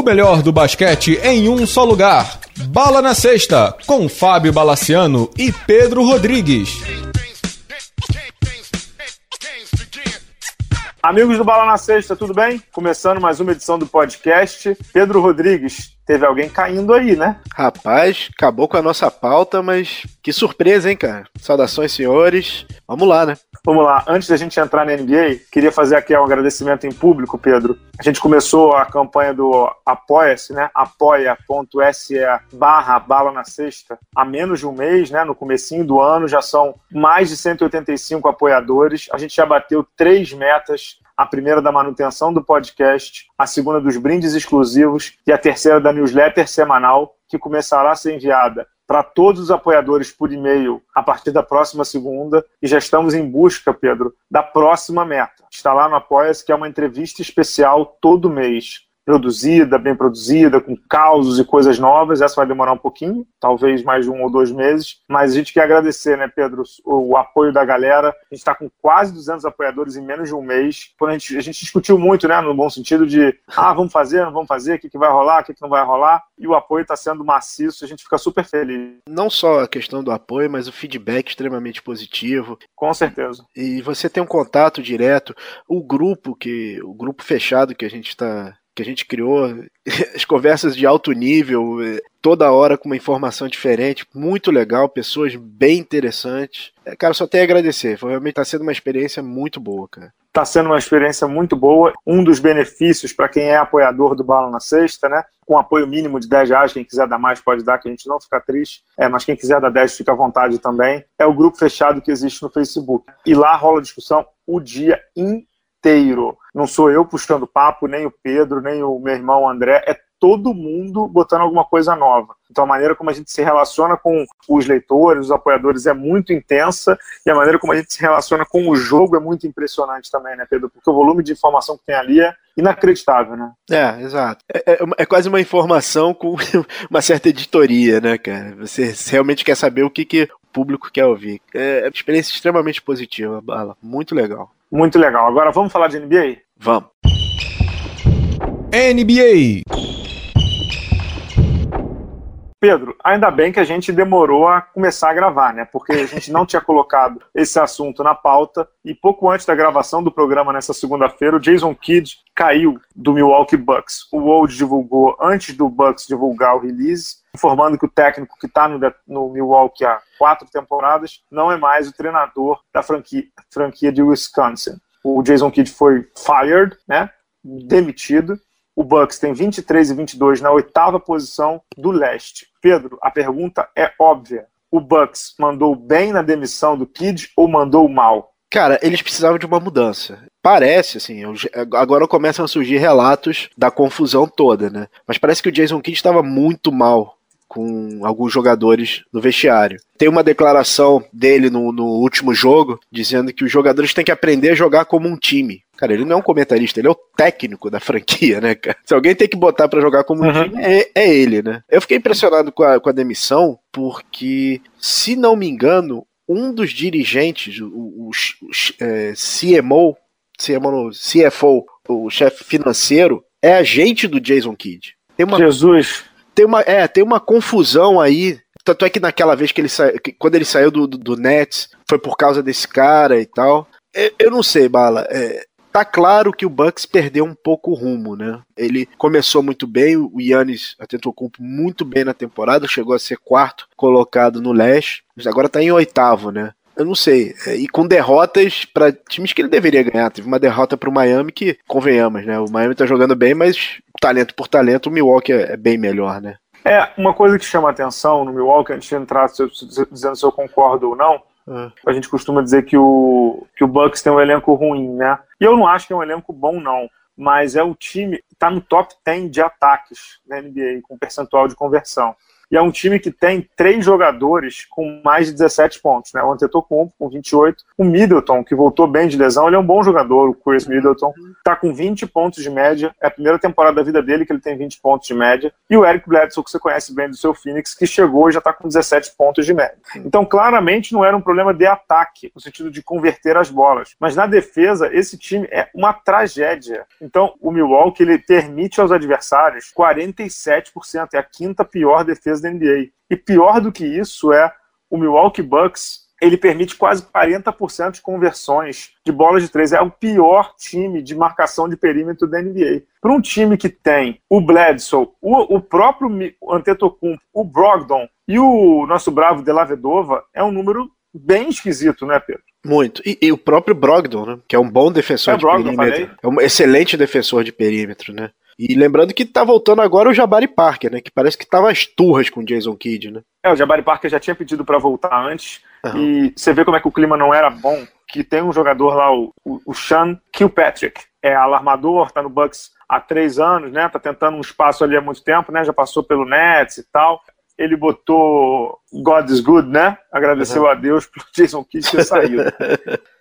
O melhor do basquete em um só lugar. Bala na Sexta, com Fábio Balaciano e Pedro Rodrigues. Amigos do Bala na Sexta, tudo bem? Começando mais uma edição do podcast. Pedro Rodrigues, teve alguém caindo aí, né? Rapaz, acabou com a nossa pauta, mas que surpresa, hein, cara? Saudações, senhores. Vamos lá, né? Vamos lá, antes da gente entrar na NBA, queria fazer aqui um agradecimento em público, Pedro. A gente começou a campanha do Apoia-se, né? apoia.se barra bala na sexta há menos de um mês, né? No comecinho do ano, já são mais de 185 apoiadores. A gente já bateu três metas a primeira da manutenção do podcast, a segunda dos brindes exclusivos e a terceira da newsletter semanal, que começará a ser enviada para todos os apoiadores por e-mail a partir da próxima segunda e já estamos em busca, Pedro, da próxima meta. Está lá no Apoia-se, que é uma entrevista especial todo mês produzida, bem produzida, com causos e coisas novas. Essa vai demorar um pouquinho, talvez mais de um ou dois meses, mas a gente quer agradecer, né, Pedro, o, o apoio da galera. A gente está com quase 200 apoiadores em menos de um mês. Quando a, gente, a gente discutiu muito, né, no bom sentido de, ah, vamos fazer, não vamos fazer, o que, que vai rolar, o que, que não vai rolar, e o apoio está sendo maciço, a gente fica super feliz. Não só a questão do apoio, mas o feedback extremamente positivo. Com certeza. E você tem um contato direto, o grupo que, o grupo fechado que a gente está que a gente criou, as conversas de alto nível, eh, toda hora com uma informação diferente, muito legal, pessoas bem interessantes. É, cara, só tenho a agradecer, foi, realmente está sendo uma experiência muito boa, cara. Está sendo uma experiência muito boa. Um dos benefícios para quem é apoiador do Bala na Sexta, né? Com apoio mínimo de 10 reais, quem quiser dar mais pode dar, que a gente não fica triste. É, mas quem quiser dar 10 fica à vontade também. É o grupo fechado que existe no Facebook. E lá rola discussão o dia inteiro inteiro. Não sou eu puxando papo, nem o Pedro, nem o meu irmão André, é todo mundo botando alguma coisa nova. Então a maneira como a gente se relaciona com os leitores, os apoiadores é muito intensa e a maneira como a gente se relaciona com o jogo é muito impressionante também, né, Pedro? Porque o volume de informação que tem ali é inacreditável, né? É, exato. É, é, é quase uma informação com uma certa editoria, né, cara? Você realmente quer saber o que, que o público quer ouvir. É uma experiência extremamente positiva, Bala. Muito legal. Muito legal. Agora vamos falar de NBA? Vamos. NBA. Pedro, ainda bem que a gente demorou a começar a gravar, né? Porque a gente não tinha colocado esse assunto na pauta e pouco antes da gravação do programa nessa segunda-feira, o Jason Kidd caiu do Milwaukee Bucks. O Woj divulgou antes do Bucks divulgar o release, informando que o técnico que está no, no, Milwaukee há quatro temporadas não é mais o treinador da franquia, franquia de Wisconsin. O Jason Kidd foi fired, né? Demitido o Bucks tem 23 e 22 na oitava posição do leste. Pedro, a pergunta é óbvia. O Bucks mandou bem na demissão do Kid ou mandou mal? Cara, eles precisavam de uma mudança. Parece, assim, agora começam a surgir relatos da confusão toda, né? Mas parece que o Jason Kidd estava muito mal com alguns jogadores no vestiário. Tem uma declaração dele no, no, último jogo dizendo que os jogadores têm que aprender a jogar como um time. Cara, ele não é um comentarista, ele é o técnico da franquia, né, cara? Se alguém tem que botar para jogar como um uhum. time, é, é, ele, né? Eu fiquei impressionado com a, com a demissão, porque, se não me engano, um dos dirigentes, o, o, o é, CMO, CMO, CFO, o chefe financeiro, é agente do Jason Kidd. Uma... Jesus! Tem uma, é, tem uma confusão aí. Tanto é que naquela vez que ele saiu, quando ele saiu do, do, do, Nets, foi por causa desse cara e tal. Eu, eu não sei, Bala. É, tá claro que o Bucks perdeu um pouco o rumo, né? Ele começou muito bem, o Yannis atentou cumprir muito bem na temporada, chegou a ser quarto colocado no leste, mas agora tá em oitavo, né? Eu não sei. É, e com derrotas para times que ele deveria ganhar. Teve uma derrota para o Miami que, convenhamos, né? O Miami tá jogando bem, mas talento por talento, o Milwaukee é, é bem melhor, né? É, uma coisa que chama atenção no Milwaukee, antes de entrar dizendo se eu concordo ou não, é. a gente costuma dizer que o, que o Bucks tem um elenco ruim, né? E eu não acho que é um elenco bom, não. Mas é o time, tá no top 10 de ataques da NBA, com percentual de conversão. E é um time que tem três jogadores com mais de 17 pontos, né? O Antetokounmpo com 28, o Middleton, que voltou bem de lesão, ele é um bom jogador, o Chris Middleton, tá com 20 pontos de média, é a primeira temporada da vida dele que ele tem 20 pontos de média, e o Eric Bledsoe, que você conhece bem do seu Phoenix, que chegou e já tá com 17 pontos de média. Então, claramente não era um problema de ataque, no sentido de converter as bolas, mas na defesa, esse time é uma tragédia. Então, o Milwaukee, ele permite aos adversários 47%, é a quinta pior defesa da NBA. E pior do que isso é o Milwaukee Bucks, ele permite quase 40% de conversões de bolas de três. É o pior time de marcação de perímetro da NBA. Para um time que tem o Bledsoe, o, o próprio Antetokounmpo, o Brogdon e o nosso bravo Delavedova, é um número bem esquisito, né, Pedro? Muito. E, e, o próprio Brogdon, né? Que é um bom defensor é de Brogdon, perímetro. Falei. É um excelente defensor de perímetro, né? E lembrando que tá voltando agora o Jabari Parker, né? Que parece que tava as turras com o Jason Kidd, né? É, o Jabari Parker já tinha pedido para voltar antes. Uhum. E você vê como é que o clima não era bom. Que tem um jogador lá, o, o, o Sean Kilpatrick. É alarmador, tá no Bucks há três anos, né? Tá tentando um espaço ali há muito tempo, né? Já passou pelo Nets e tal ele botou God is good, né? Agradeceu uhum. a Deus pelo Jason Kidd ter saído.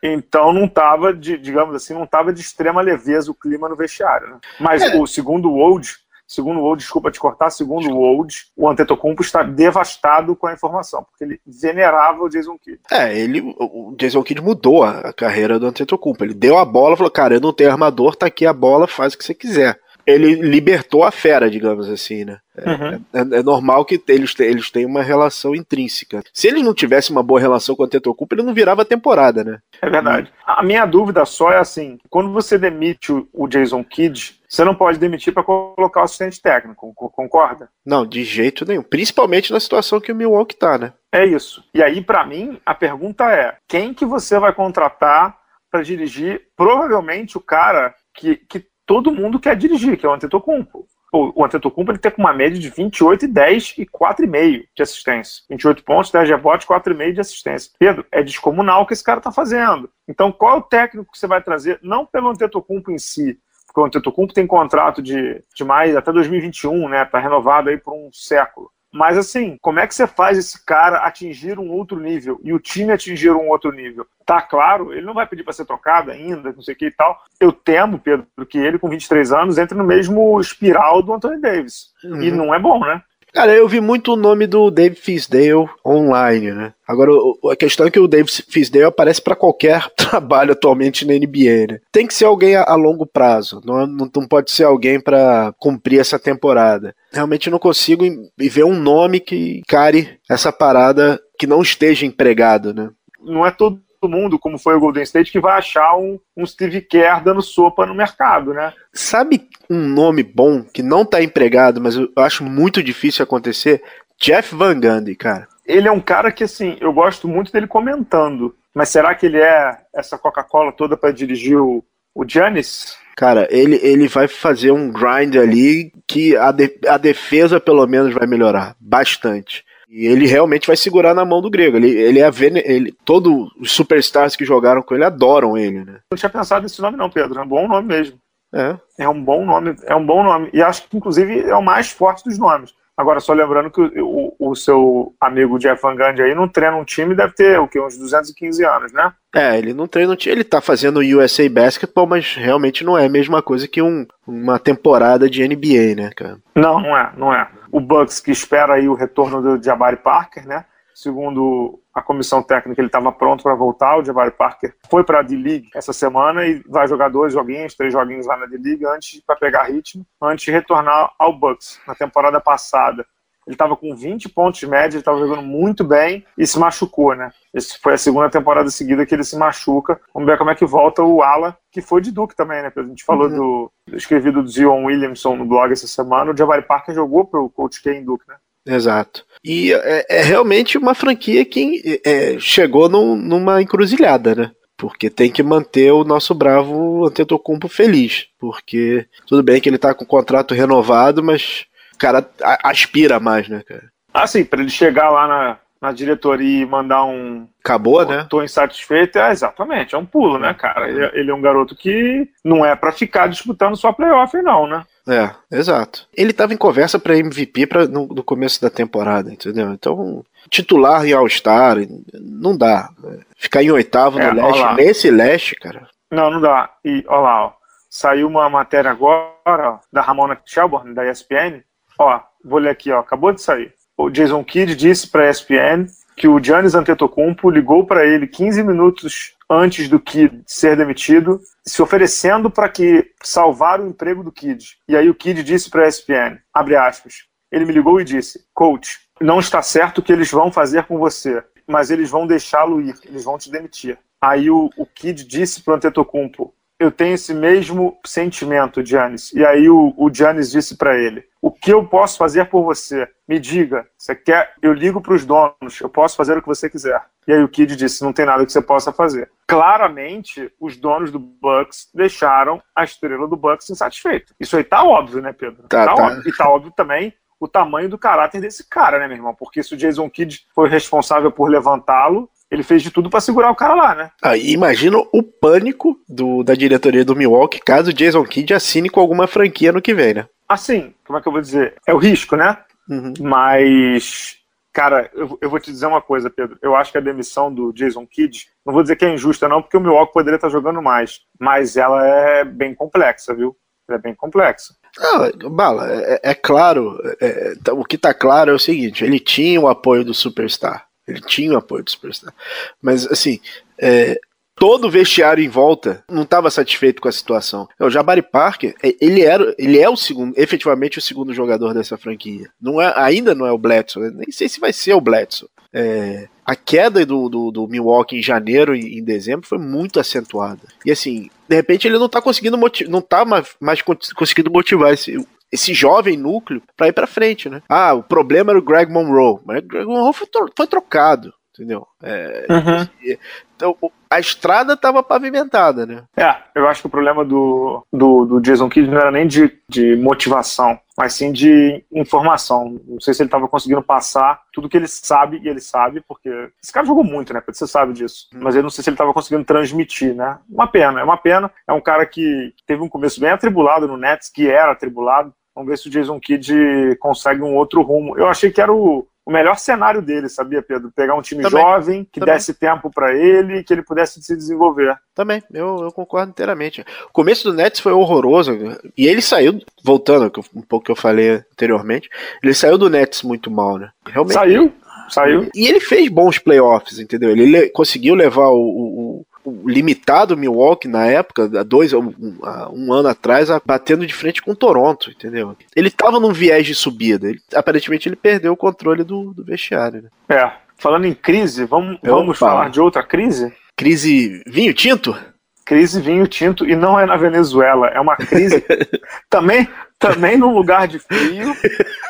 então não estava, de, digamos assim, não estava de extrema leveza o clima no vestiário. Né? Mas é. o segundo Old, segundo o Old, desculpa te cortar, segundo o Old, o Antetokounmpo está devastado com a informação, porque ele venerava o Jason Kidd. É, ele, o Jason Kidd mudou a carreira do Antetokounmpo. Ele deu a bola, falou, cara, eu não tenho armador, tá aqui a bola, faz o que você quiser ele libertou a fera, digamos assim, né? É, uhum. É, é, normal que eles, eles tenham uma relação intrínseca. Se eles não tivessem uma boa relação com o Antetokounmpo, ele não virava temporada, né? É verdade. A minha dúvida só é assim, quando você demite o Jason Kidd, você não pode demitir para colocar o assistente técnico, concorda? Não, de jeito nenhum. Principalmente na situação que o Milwaukee tá, né? É isso. E aí, para mim, a pergunta é: quem que você vai contratar para dirigir? Provavelmente o cara que, que todo mundo quer dirigir, que é o Antetokounmpo. O, Antetokounmpo ele tem uma média de 28 e 10 e 4,5 de assistência. 28 pontos, 10 rebotes, 4,5 de assistência. Pedro, é descomunal o que esse cara está fazendo. Então, qual é o técnico que você vai trazer? Não pelo Antetokounmpo em si, porque o Antetokounmpo tem contrato de, de mais até 2021, né? Tá renovado aí por um século. Mas assim, como é que você faz esse cara atingir um outro nível e o time atingir um outro nível? Tá claro, ele não vai pedir para ser tocado ainda, não sei o que e tal. Eu temo, Pedro, que ele com 23 anos entre no mesmo espiral do Anthony Davis. Uhum. E não é bom, né? Cara, eu vi muito o nome do Dave Fisdale online, né? Agora, a questão é que o Dave Fisdale aparece para qualquer trabalho atualmente na NBA, né? Tem que ser alguém a, a longo prazo, não, não, não pode ser alguém para cumprir essa temporada. Realmente não consigo ver um nome que care essa parada que não esteja empregado, né? Não é todo mundo, como foi o Golden State, que vai achar um, um Steve Kerr dando sopa no mercado, né? Sabe um nome bom que não tá empregado, mas eu acho muito difícil acontecer? Jeff Van Gundy, cara. Ele é um cara que, assim, eu gosto muito dele comentando. Mas será que ele é essa Coca-Cola toda para dirigir o, o Giannis? Cara, ele, ele vai fazer um grind ali que a, de, a defesa, pelo menos, vai melhorar bastante. E ele realmente vai segurar na mão do grego. Ele, ele é ele, todos os superstars que jogaram com ele adoram ele, né? Eu tinha pensado nesse nome não, Pedro. É um bom nome mesmo. É. É um bom nome, é um bom nome. E acho que, inclusive, é o mais forte dos nomes. Agora, só lembrando que o, o, o seu amigo Jeff Van Gundy aí não treina um time, deve ter o quê? Uns 215 anos, né? É, ele não treina um time, ele tá fazendo USA Basketball, mas realmente não é a mesma coisa que um, uma temporada de NBA, né, cara? Não, não é, não é. O Bucks que espera aí o retorno do Jabari Parker, né? Segundo a comissão técnica, ele estava pronto para voltar. O Jabari Parker foi para a D-League essa semana e vai jogar dois joguinhos, três joguinhos lá na D-League antes para pegar ritmo, antes de retornar ao Bucks. Na temporada passada, ele estava com 20 pontos de média, ele estava jogando muito bem e se machucou, né? Essa foi a segunda temporada seguida que ele se machuca. Vamos ver como é que volta o Ala, que foi de Duke também, né? A gente falou uhum. do, do escrevido do Zion Williamson no blog essa semana. O Jabari Parker jogou para o Coach K em Duke, né? Exato. E é, é realmente uma franquia que é, chegou num, numa encruzilhada, né? Porque tem que manter o nosso bravo Antetokounmpo feliz. Porque tudo bem que ele tá com o contrato renovado, mas cara aspira mais, né, cara? Ah, sim, pra ele chegar lá na, na diretoria e mandar um. Acabou, né? Tô insatisfeito. É, exatamente, é um pulo, né, cara? Ele, ele é um garoto que não é para ficar disputando só playoff, não, né? É, exato. Ele tava em conversa para MVP pra, no, no, começo da temporada, entendeu? Então, titular em All-Star, não dá. Ficar em oitavo é, no leste, nesse leste, cara. Não, não dá. E, olha lá, ó. Saiu uma matéria agora ó, da Ramona Shelburne, da ESPN. Ó, vou ler aqui, ó. Acabou de sair. O Jason Kidd disse para a ESPN que o Giannis Antetokounmpo ligou para ele 15 minutos antes do Kid ser demitido, se oferecendo para que salvar o emprego do Kid. E aí o Kid disse para a ESPN, abre aspas, ele me ligou e disse, coach, não está certo o que eles vão fazer com você, mas eles vão deixá-lo ir, eles vão te demitir. Aí o, o Kid disse para o Antetokounmpo, eu tenho esse mesmo sentimento, Giannis. E aí o, o Giannis disse para ele: O que eu posso fazer por você? Me diga. Você quer? Eu ligo para os donos. Eu posso fazer o que você quiser. E aí o Kid disse: Não tem nada que você possa fazer. Claramente, os donos do Bucks deixaram a estrela do Bucks insatisfeita. Isso aí tá óbvio, né, Pedro? Tá, tá, tá. Óbvio. E tá óbvio também o tamanho do caráter desse cara, né, meu irmão? Porque se o Jason Kidd foi responsável por levantá-lo, ele fez de tudo para segurar o cara lá, né? Ah, imagina o pânico do, da diretoria do Milwaukee caso o Jason Kidd assine com alguma franquia no que vem, né? Assim, como é que eu vou dizer? É o risco, né? Uhum. Mas, cara, eu, eu, vou te dizer uma coisa, Pedro. Eu acho que a demissão do Jason Kidd, não vou dizer que é injusta, não, porque o Milwaukee poderia estar jogando mais. Mas ela é bem complexa, viu? Ela é bem complexa. Não, Bala, é, é claro, é, é o que tá claro é o seguinte: ele tinha o apoio do Superstar. Ele tinha o apoio do Superstar. Mas, assim, é, todo o vestiário em volta não estava satisfeito com a situação. É, o Jabari Parker, é, ele, era, ele é o segundo, efetivamente o segundo jogador dessa franquia. Não é, ainda não é o Bledsoe, nem sei se vai ser o Bledsoe. É, a queda do, do, do, Milwaukee em janeiro e em dezembro foi muito acentuada. E assim, de repente ele não está conseguindo não tá mais, mais conseguindo motivar esse, esse jovem núcleo para ir para frente, né? Ah, o problema era o Greg Monroe, mas o Greg Monroe foi, foi trocado, entendeu? É, uhum. Então, a estrada estava pavimentada, né? É, eu acho que o problema do, do, do Jason Kidd não era nem de, de motivação, mas sim de informação. Não sei se ele estava conseguindo passar tudo que ele sabe, e ele sabe, porque esse cara jogou muito, né? Você sabe disso. Mas eu não sei se ele estava conseguindo transmitir, né? Uma pena, é uma pena. É um cara que teve um começo bem atribulado no Nets, que era atribulado. Vamos ver se o Jason Kidd consegue um outro rumo. Eu achei que era o, o melhor cenário dele, sabia, Pedro? Pegar um time Também. jovem, que Também. desse tempo para ele, que ele pudesse se desenvolver. Também, eu, eu, concordo inteiramente. O começo do Nets foi horroroso, e ele saiu, voltando um pouco que eu falei anteriormente, ele saiu do Nets muito mal, né? Realmente. Saiu, saiu. E ele fez bons playoffs, entendeu? Ele conseguiu levar o, o, limitado Milwaukee na época, dois, um, um ano atrás, batendo de frente com o Toronto, entendeu? Ele tava num viés de subida. Ele, aparentemente ele perdeu o controle do, do vestiário. Né? É. Falando em crise, vamos, vamos falar de outra crise? Crise vinho tinto? Crise vinho tinto e não é na Venezuela, é uma crise também, também num lugar de frio,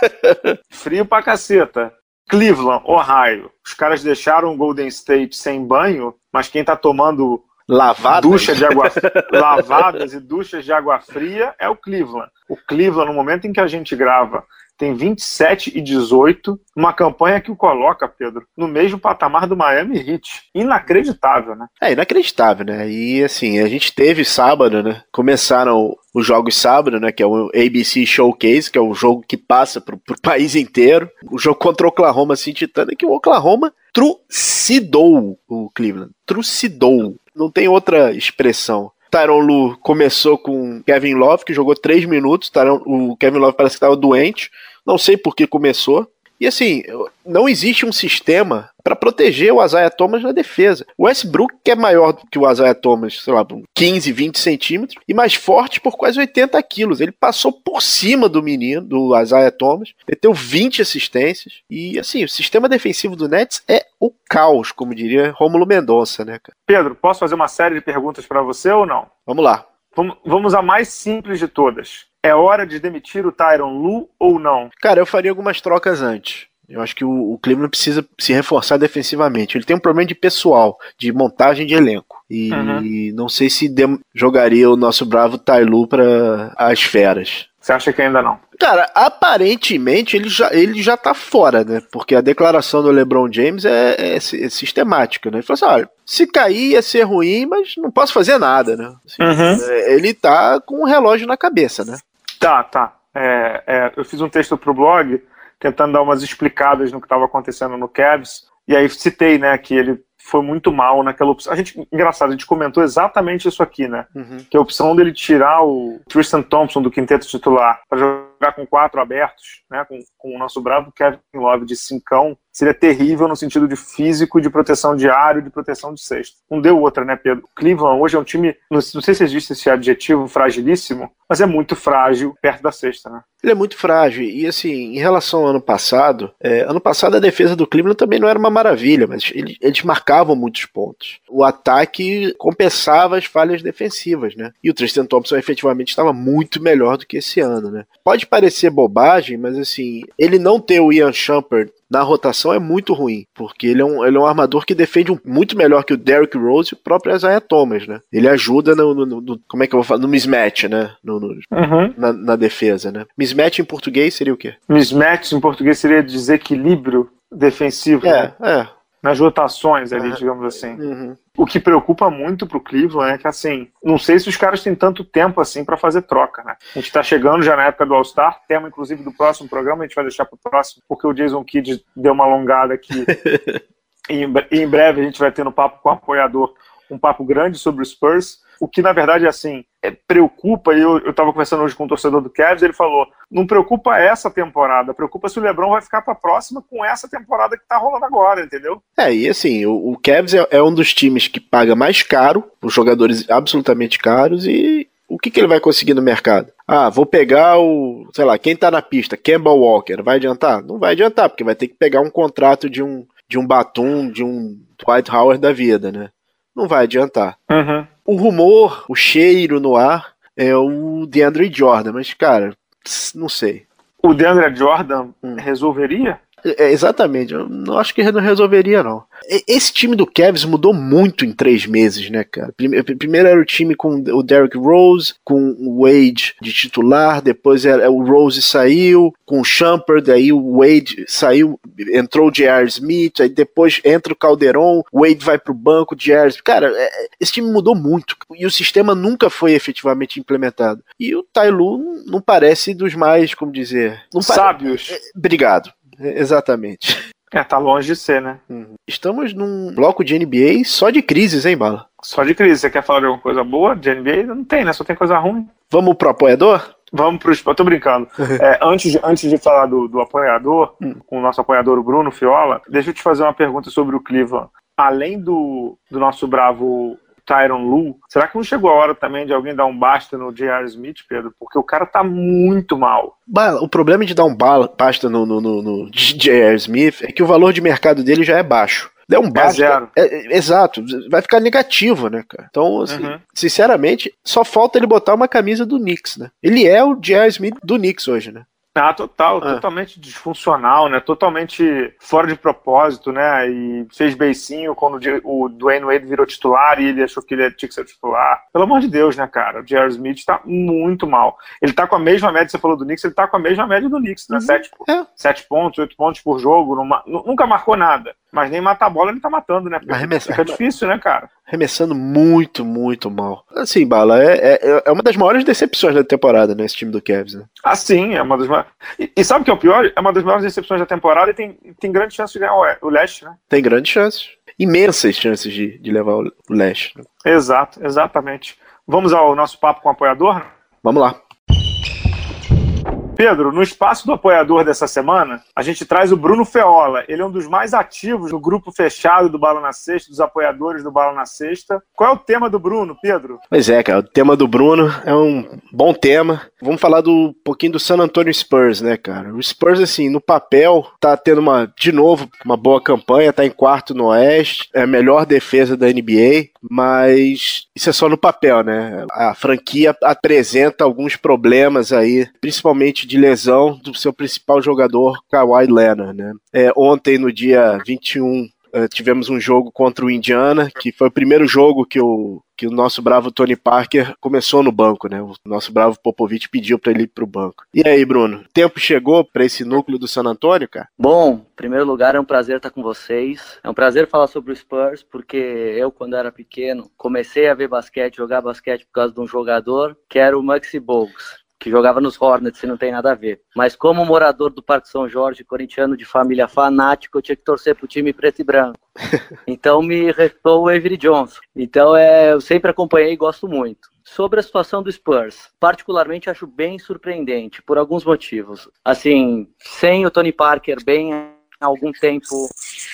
frio pra caceta. Cleveland, Ohio, os caras deixaram o Golden State sem banho, mas quem está tomando lavadas. ducha de água lavadas e duchas de água fria é o Cleveland. O Cleveland, no momento em que a gente grava, tem 27 e 18, uma campanha que o coloca, Pedro, no mesmo patamar do Miami Heat. Inacreditável, né? É, inacreditável, né? E assim, a gente teve sábado, né? Começaram os jogos sábado, né? Que é o ABC Showcase, que é o jogo que passa pro, pro país inteiro. O jogo contra o Oklahoma City Thunder, que o Oklahoma trucidou o Cleveland. Trucidou. Não tem outra expressão. Tyron Lu começou com Kevin Love, que jogou 3 minutos. Tyron, o Kevin Love parece que estava doente. Não sei por que começou. E assim, não existe um sistema para proteger o Isaiah Thomas na defesa. O Westbrook, que é maior do que o Isaiah Thomas, sei lá, 15, 20 centímetros, e mais forte por quase 80 quilos. Ele passou por cima do menino, do Isaiah Thomas, meteu 20 assistências. E assim, o sistema defensivo do Nets é o caos, como diria Rômulo Mendonça, né, cara? Pedro, posso fazer uma série de perguntas para você ou não? Vamos lá. Vamos à mais simples de todas. É hora de demitir o Tyron Lu ou não? Cara, eu faria algumas trocas antes. Eu acho que o, o Cleveland precisa se reforçar defensivamente. Ele tem um problema de pessoal, de montagem de elenco. E uhum. não sei se jogaria o nosso bravo Tailu para as feras. Você acha que ainda não? Cara, aparentemente ele já, ele já tá fora, né? Porque a declaração do LeBron James é, é, é sistemática, né? Ele falou assim: olha, se cair ia ser ruim, mas não posso fazer nada, né? Assim, uhum. é, ele tá com um relógio na cabeça, né? Tá, tá. É, é, eu fiz um texto para o blog tentando dar umas explicadas no que estava acontecendo no Cavs, e aí citei, né, que ele foi muito mal naquela opção. A gente, engraçado, a gente comentou exatamente isso aqui, né? Uhum. Que a opção dele tirar o Tristan Thompson do quinteto titular para jogar com quatro abertos, né? Com, com o nosso bravo Kevin Love de cincão, seria terrível no sentido de físico, de proteção de área, de proteção de sexto. Não deu outra, né, Pedro? Cleveland hoje é um time, não sei se existe esse adjetivo, fragilíssimo, mas é muito frágil perto da sexta, né? Ele é muito frágil. E assim, em relação ao ano passado, é, ano passado a defesa do Cleveland também não era uma maravilha, mas eles, eles marcavam muitos pontos. O ataque compensava as falhas defensivas, né? E o Tristan Thompson efetivamente estava muito melhor do que esse ano, né? Pode parecer bobagem, mas assim, ele não ter o Ian Shumpert na rotação é muito ruim, porque ele é um, ele é um armador que defende um, muito melhor que o Derrick Rose e o próprio Isaiah Thomas, né? Ele ajuda no, no, no como é que eu vou falar? No mismatch, né? No, no uhum. na, na, defesa, né? Mismatch em português seria o quê? Mismatch em português seria desequilíbrio defensivo. É, né? é nas rotações ali, uhum. digamos assim. Uhum. O que preocupa muito pro Cleveland é que, assim, não sei se os caras têm tanto tempo assim para fazer troca, né? A gente tá chegando já na época do All-Star, tema inclusive do próximo programa, a gente vai deixar pro próximo, porque o Jason Kidd deu uma alongada aqui. e em breve a gente vai ter no papo com o apoiador um papo grande sobre o Spurs. O que, na verdade, assim, é, preocupa, e eu estava conversando hoje com o um torcedor do Cavs, ele falou, não preocupa essa temporada, preocupa se o LeBron vai ficar para a próxima com essa temporada que está rolando agora, entendeu? É, e assim, o, o Cavs é, é um dos times que paga mais caro, os jogadores absolutamente caros, e o que, que ele vai conseguir no mercado? Ah, vou pegar o, sei lá, quem tá na pista, Campbell Walker, vai adiantar? Não vai adiantar, porque vai ter que pegar um contrato de um, de um Batum, de um Dwight Howard da vida, né? Não vai adiantar. Uhum o rumor, o cheiro no ar é o DeAndre Jordan, mas, cara, não sei. O DeAndre Jordan hum. resolveria? É, exatamente, eu não acho que não resolveria, não. Esse time do Cavs mudou muito em três meses, né, cara? Primeiro era o time com o Derrick Rose, com o Wade de titular, depois era, o Rose saiu, com o Shumpert, daí o Wade saiu, entrou o J.R. Smith, aí depois entra o Calderon, o Wade vai pro banco, o J.R. Cara, é, esse time mudou muito e o sistema nunca foi efetivamente implementado. E o Tailu não parece dos mais, como dizer... Sábios. Pare... Obrigado. Exatamente. É, tá longe de ser, né? Uhum. Estamos num bloco de NBA só de crises, hein, Bala? Só de crise. Você quer falar de alguma coisa boa de NBA? Não tem, né? Só tem coisa ruim. Vamos pro apoiador? Vamos pro. Eu tô brincando. É, antes, de, antes de falar do, do apoiador, hum. com o nosso apoiador, o Bruno Fiola, deixa eu te fazer uma pergunta sobre o Cleveland. Além do, do nosso bravo Tyron Lu. Será que não chegou a hora também de alguém dar um basta no J.R. Smith, Pedro? Porque o cara tá muito mal. O problema de dar um basta no, no, no, no J.R. Smith é que o valor de mercado dele já é baixo. Der um é basta. É zero. É, exato, vai ficar negativo, né, cara? Então, assim, uhum. sinceramente, só falta ele botar uma camisa do Knicks, né? Ele é o J.R. Smith do Knicks hoje, né? Ah, total, ah. totalmente disfuncional, né? Totalmente fora de propósito, né? E fez beicinho quando o Dwayne Wade virou titular e ele achou que ele tinha que ser titular. Pelo amor de Deus, né, cara? O J.R. Smith tá muito mal. Ele tá com a mesma média, você falou do Knicks, ele tá com a mesma média do Knicks, né? Uhum. Sete, é. sete pontos, oito pontos por jogo, numa, nunca marcou nada. Mas nem matar a bola ele tá matando, né? Arremessa... Fica difícil, né, cara? Arremessando muito, muito mal. Assim, Bala, é, é, é uma das maiores decepções da temporada, né? Esse time do Cavs, né? Ah, sim, é uma das maiores. E, e, sabe o que é o pior? É uma das maiores decepções da temporada e tem, tem grande chance de ganhar o, o leste, né? Tem grandes chances. Imensas chances de, de levar o, o leste. Né? Exato, exatamente. Vamos ao nosso papo com o apoiador? Vamos lá. Pedro, no espaço do apoiador dessa semana, a gente traz o Bruno Feola. Ele é um dos mais ativos no grupo fechado do Bala na Sexta, dos apoiadores do Bala na Sexta. Qual é o tema do Bruno, Pedro? Pois é, cara, o tema do Bruno é um bom tema. Vamos falar do um pouquinho do San Antonio Spurs, né, cara? O Spurs, assim, no papel, tá tendo uma, de novo, uma boa campanha, tá em quarto no Oeste, é a melhor defesa da NBA, mas isso é só no papel, né? A franquia apresenta alguns problemas aí, principalmente de lesão do seu principal jogador, Kawhi Leonard, né? É, ontem, no dia 21, Uh, tivemos um jogo contra o Indiana, que foi o primeiro jogo que o, que o nosso bravo Tony Parker começou no banco, né? O nosso bravo Popovich pediu para ele ir pro banco. E aí, Bruno, tempo chegou para esse núcleo do San Antônio, cara? Bom, em primeiro lugar, é um prazer estar com vocês. É um prazer falar sobre o Spurs, porque eu, quando era pequeno, comecei a ver basquete, jogar basquete por causa de um jogador que era o Maxi Bogues. Que jogava nos Hornets e não tem nada a ver. Mas como morador do Parque São Jorge, corintiano de família fanático, eu tinha que torcer pro time preto e branco. Então me restou o Avery Johnson. Então é, eu sempre acompanhei e gosto muito. Sobre a situação do Spurs, particularmente acho bem surpreendente, por alguns motivos. Assim, sem o Tony Parker bem há algum tempo,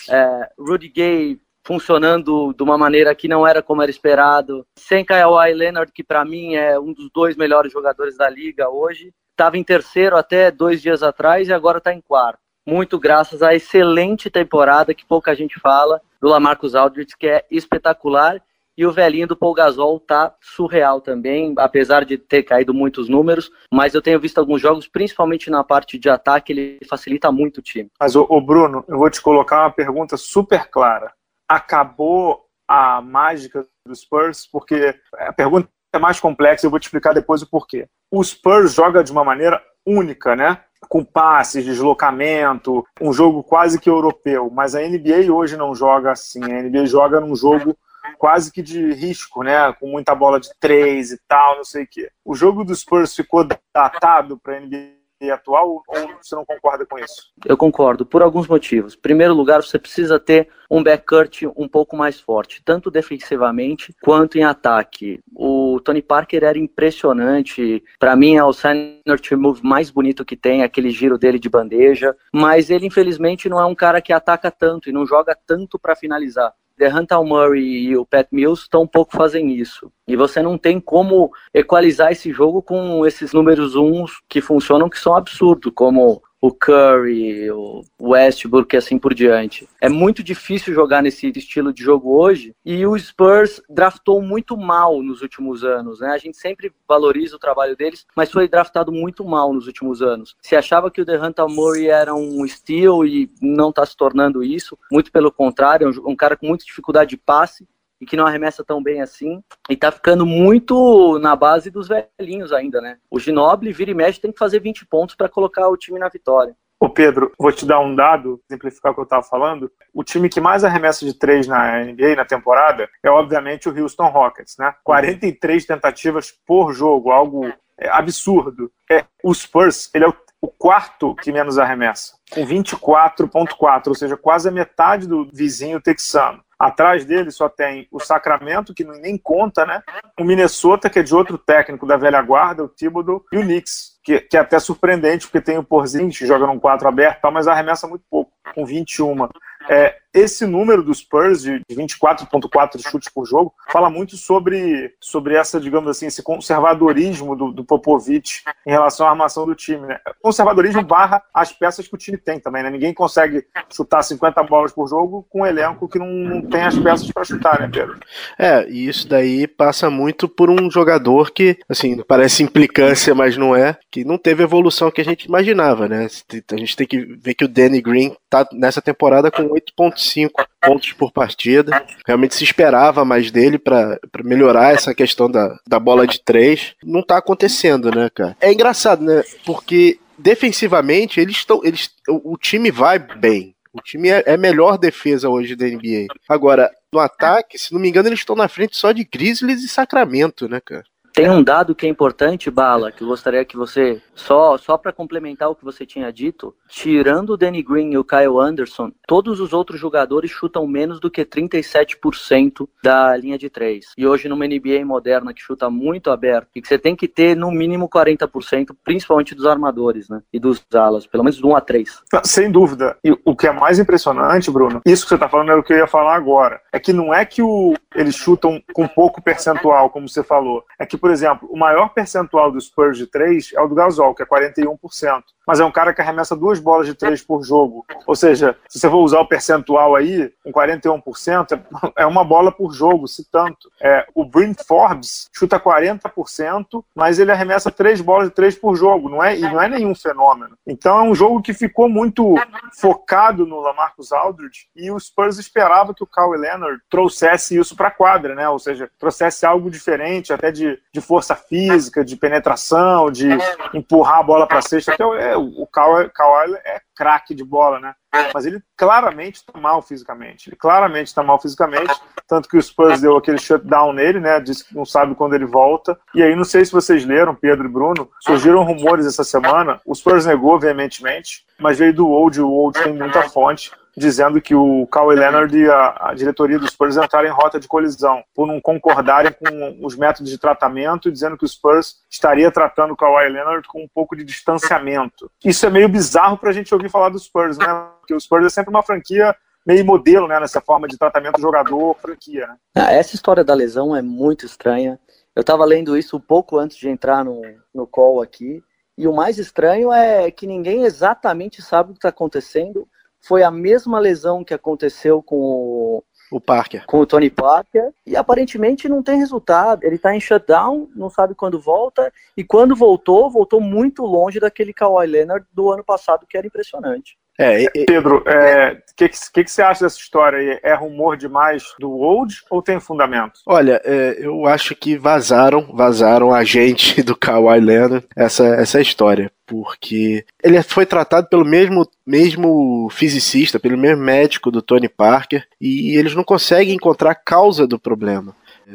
é, Rudy Gay funcionando de uma maneira que não era como era esperado, sem Kawhi Leonard, que para mim é um dos dois melhores jogadores da liga hoje, estava em terceiro até dois dias atrás e agora está em quarto. Muito graças à excelente temporada que pouca gente fala do Lamarcus Aldridge, que é espetacular e o velhinho do Paul Gasol tá surreal também, apesar de ter caído muitos números, mas eu tenho visto alguns jogos, principalmente na parte de ataque, ele facilita muito o time. Mas, o Bruno, eu vou te colocar uma pergunta super clara. Acabou a mágica do Spurs? Porque a pergunta é mais complexa, eu vou te explicar depois o porquê. O Spurs joga de uma maneira única, né? com passes, deslocamento, um jogo quase que europeu. Mas a NBA hoje não joga assim. A NBA joga num jogo quase que de risco, né? Com muita bola de três e tal, não sei o quê. O jogo dos Spurs ficou datado para a NBA atual ou você não concorda com isso? Eu concordo, por alguns motivos. Em primeiro lugar, você precisa ter um backcourt um pouco mais forte, tanto defensivamente quanto em ataque. O Tony Parker era impressionante. Para mim, é o signature move mais bonito que tem, aquele giro dele de bandeja. Mas ele, infelizmente, não é um cara que ataca tanto e não joga tanto para finalizar. Hunter Murray e o Pat Mills tão pouco fazem isso. E você não tem como equalizar esse jogo com esses números uns que funcionam que são absurdos, como o Curry, o Westbrook e assim por diante. É muito difícil jogar nesse estilo de jogo hoje e o Spurs draftou muito mal nos últimos anos, né? A gente sempre valoriza o trabalho deles, mas foi draftado muito mal nos últimos anos. Se achava que o DeHunter Murray era um steal e não está se tornando isso, muito pelo contrário, é um cara com muita dificuldade de passe e que não arremessa tão bem assim. E tá ficando muito na base dos velhinhos ainda, né? O Ginoble, vira e mexe, tem que fazer 20 pontos para colocar o time na vitória. Ô Pedro, vou te dar um dado, exemplificar o que eu estava falando. O time que mais arremessa de três na NBA na temporada é, obviamente, o Houston Rockets, né? 43 tentativas por jogo, algo é, absurdo. É, o Spurs, ele é o, o quarto que menos arremessa, com 24,4, ou seja, quase a metade do vizinho texano. Atrás dele só tem o Sacramento, que nem conta, né? O Minnesota, que é de outro técnico da velha guarda, o Thibodeau, e o Knicks, que, que é até surpreendente, porque tem o Porzingis, que joga num 4 aberto, mas arremessa muito pouco, com 21. É, esse número dos Spurs de 24,4 chutes por jogo fala muito sobre, sobre essa, digamos assim, esse conservadorismo do, do Popovich em relação à armação do time. Né? Conservadorismo barra as peças que o time tem também. Né? Ninguém consegue chutar 50 bolas por jogo com um elenco que não, não tem as peças para chutar, né, Pedro? É, e isso daí passa muito por um jogador que, assim, parece implicância, mas não é, que não teve a evolução que a gente imaginava, né? A gente tem que ver que o Danny Green tá nessa temporada com 8.5 5 pontos por partida. Realmente se esperava mais dele para melhorar essa questão da, da bola de três. Não tá acontecendo, né, cara? É engraçado, né? Porque defensivamente eles estão. Eles, o, o time vai bem. O time é, é melhor defesa hoje da NBA. Agora, no ataque, se não me engano, eles estão na frente só de Grizzlies e Sacramento, né, cara? Tem um dado que é importante, Bala, que eu gostaria que você, só, só para complementar o que você tinha dito, tirando o Danny Green e o Kyle Anderson, todos os outros jogadores chutam menos do que 37% da linha de três. E hoje numa NBA moderna que chuta muito aberto, e que você tem que ter no mínimo 40%, principalmente dos armadores, né? E dos alas, pelo menos de 1 a 3. Sem dúvida. E o que é mais impressionante, Bruno, isso que você está falando é o que eu ia falar agora. É que não é que o, eles chutam com pouco percentual, como você falou. É que por exemplo, o maior percentual do Spurs de três é o do Gasol, que é 41%. Mas é um cara que arremessa duas bolas de três por jogo. Ou seja, se você for usar o percentual aí, com 41%, é uma bola por jogo, se tanto. É, o Brent Forbes chuta 40%, mas ele arremessa três bolas de três por jogo, não é? E não é nenhum fenômeno. Então é um jogo que ficou muito focado no Lamarcus Aldridge e o Spurs esperava que o Kawhi Leonard trouxesse isso para a quadra, né? Ou seja, trouxesse algo diferente, até de, de força física, de penetração, de empurrar a bola para cesta, que é, o Kawhi, Kawhi é craque de bola, né? Mas ele claramente está mal fisicamente. Ele claramente está mal fisicamente, tanto que o Spurs deu aquele shutdown nele, né? Disse que não sabe quando ele volta. E aí, não sei se vocês leram, Pedro e Bruno, surgiram rumores essa semana. O Spurs negou veementemente, mas veio do Old. O Old tem muita fonte dizendo que o Kawhi Leonard e a, a, diretoria dos Spurs entraram em rota de colisão por não concordarem com os métodos de tratamento dizendo que o Spurs estaria tratando o Kawhi Leonard com um pouco de distanciamento. Isso é meio bizarro para a gente ouvir falar dos Spurs, né? Porque o Spurs é sempre uma franquia meio modelo, né, nessa forma de tratamento jogador-franquia, né? Ah, essa história da lesão é muito estranha. Eu estava lendo isso um pouco antes de entrar no, no call aqui. E o mais estranho é que ninguém exatamente sabe o que está acontecendo foi a mesma lesão que aconteceu com o, o Parker. Com o Tony Parker. E aparentemente não tem resultado. Ele tá em shutdown, não sabe quando volta. E quando voltou, voltou muito longe daquele Kawhi Leonard do ano passado, que era impressionante. É, e, Pedro, o é, que, que, que, você acha dessa história aí? É rumor demais do Old ou tem fundamento? Olha, é, eu acho que vazaram, vazaram a gente do Kawhi Leonard essa, essa história, porque ele foi tratado pelo mesmo, mesmo fisicista, pelo mesmo médico do Tony Parker, e eles não conseguem encontrar a causa do problema.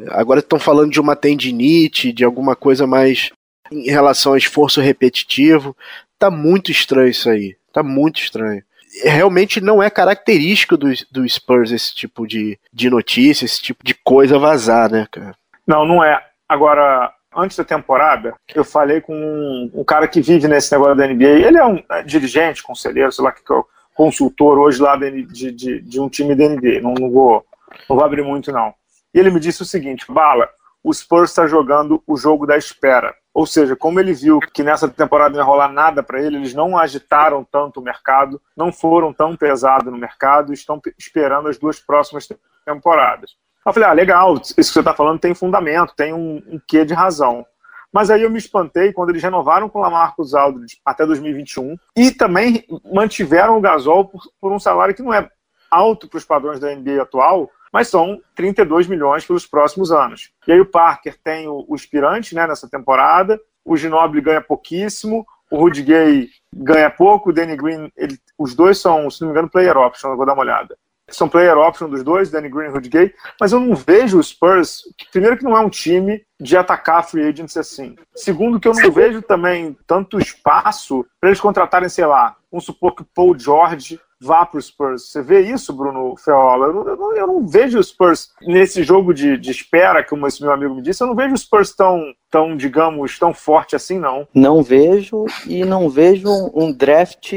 Agora estão falando de uma tendinite, de alguma coisa mais em relação ao esforço repetitivo. Tá muito estranho isso aí. Tá muito estranho. Realmente não é característico do, do Spurs esse tipo de, de notícia, esse tipo de coisa vazar, né, cara? Não, não é. Agora, antes da temporada, eu falei com um, um, cara que vive nesse negócio da NBA. Ele é um é, dirigente, conselheiro, sei lá que é consultor hoje lá de, de, de, um time da NBA. Não, não, vou, não vou abrir muito, não. E ele me disse o seguinte: Bala, o Spurs está jogando o jogo da espera. Ou seja, como ele viu que nessa temporada não ia rolar nada para ele, eles não agitaram tanto o mercado, não foram tão pesados no mercado, estão esperando as duas próximas temporadas. Eu falei, ah, legal, isso que você está falando tem fundamento, tem um, um quê de razão. Mas aí eu me espantei quando eles renovaram com o Lamarcus Aldridge até 2021 e também mantiveram o Gasol por, por um salário que não é alto para os padrões da NBA atual, mas são 32 milhões pelos próximos anos. E aí o Parker tem o, o Spirante né, nessa temporada, o Ginobili ganha pouquíssimo, o Rudy Gay ganha pouco, o Danny Green, ele, os dois são, se não me engano, player option, eu vou dar uma olhada. São player option dos dois, Danny Green e Rudy Gay, mas eu não vejo o Spurs, primeiro que não é um time de atacar free agents assim. Segundo que eu não vejo também tanto espaço para eles contratarem, sei lá, vamos supor que Paul George vá para o Spurs. Você vê isso, Bruno Feola? Eu, eu, não, eu não vejo o Spurs nesse jogo de, de, espera, como esse meu amigo me disse, eu não vejo o Spurs tão, tão, digamos, tão forte assim, não. Não vejo e não vejo um draft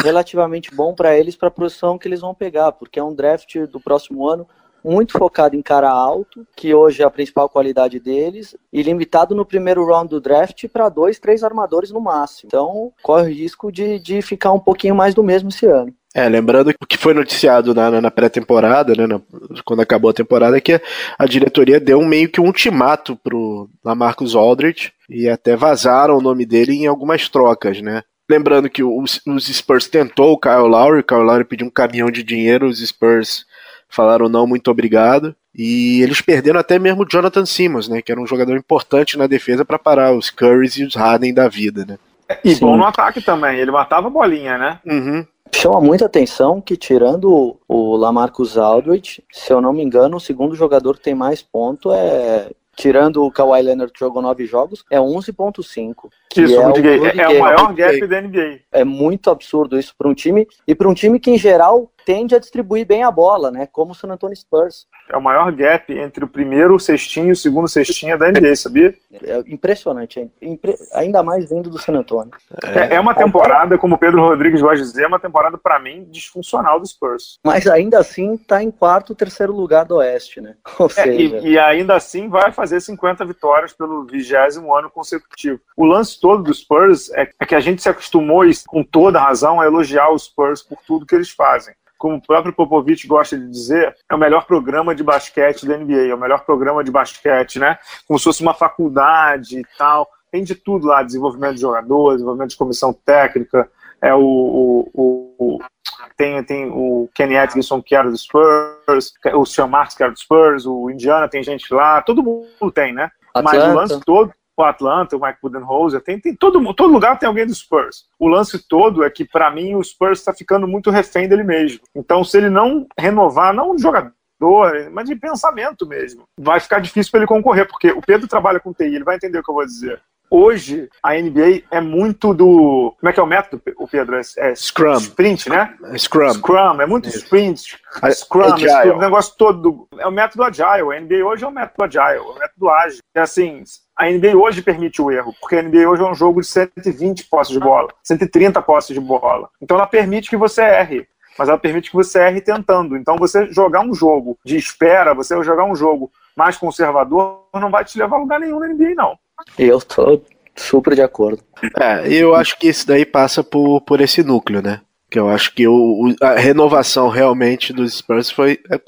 relativamente bom para eles para a posição que eles vão pegar, porque é um draft do próximo ano muito focado em cara alto, que hoje é a principal qualidade deles, e limitado no primeiro round do draft para dois, três armadores no máximo. Então, corre o risco de, de ficar um pouquinho mais do mesmo esse ano. É, lembrando que foi noticiado na, na pré-temporada, né, na, quando acabou a temporada, é que a diretoria deu um, meio que um ultimato pro Lamarcus Aldridge e até vazaram o nome dele em algumas trocas, né? Lembrando que os, os Spurs tentou o Kyle Lowry, o Kyle Lowry pediu um caminhão de dinheiro, os Spurs falaram não, muito obrigado. E eles perderam até mesmo o Jonathan Simmons, né? Que era um jogador importante na defesa para parar os Currys e os Harden da vida, né? E Sim. bom no ataque também, ele matava a bolinha, né? Uhum. Chama muita atenção que, tirando o Lamarcus Aldridge, se eu não me engano, o segundo jogador que tem mais ponto é tirando o Kawhi Leonard que jogou nove jogos, é 11.5. Isso, é, o, é, o maior gap da NBA. É muito absurdo isso para um time, e para um time que, em geral, tende a distribuir bem a bola, né? Como o San Antonio Spurs. É o maior gap entre o primeiro cestinho e o segundo cestinho da NBA, sabia? É impressionante, é impre... ainda mais vindo do San Antonio. É, é uma temporada, como o Pedro Rodrigues vai dizer, é uma temporada, para mim, disfuncional do Spurs. Mas ainda assim tá em quarto, terceiro lugar do Oeste, né? Ou é, seja... e, e ainda assim vai fazer 50 vitórias pelo vigésimo ano consecutivo. O lance todo do Spurs é, é que a gente se acostumou, e com toda razão, a elogiar os Spurs por tudo que eles fazem como o próprio Popovich gosta de dizer, é o melhor programa de basquete da NBA, é o melhor programa de basquete, né? Como se fosse uma faculdade e tal. Tem de tudo lá, desenvolvimento de jogadores, desenvolvimento de comissão técnica, é o, o, o, tem, tem o Kenny Atkinson que era do Spurs, o Sean Marks que era do Spurs, o Indiana tem gente lá, todo mundo tem, né? Atlanta. Mas o lance todo, o Atlanta, o Mike Budenholzer, tem, tem todo, todo lugar tem alguém do Spurs. O lance todo é que, para mim, o Spurs está ficando muito refém dele mesmo. Então, se ele não renovar, não jogador, mas de pensamento mesmo, vai ficar difícil para ele concorrer, porque o Pedro trabalha com TI, ele vai entender o que eu vou dizer hoje a NBA é muito do. Como é que é o método, o Pedro? É, é Scrum. Sprint, né? É Scrum. Scrum, é muito sprint. Scrum, o negócio todo. Do, é o método agile. A NBA hoje é o método agile, é o método ágil. É assim, a NBA hoje permite o erro, porque a NBA hoje é um jogo de 120 posses de bola, 130 posses de bola. Então ela permite que você erre mas ela permite que você erre tentando. Então, você jogar um jogo de espera, você jogar um jogo mais conservador, não vai te levar a lugar nenhum na NBA, não. Eu tô super de acordo. É, eu acho que isso daí passa por, por esse núcleo, né? Que eu acho que o, a renovação realmente dos Spurs foi, é,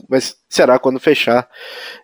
será quando fechar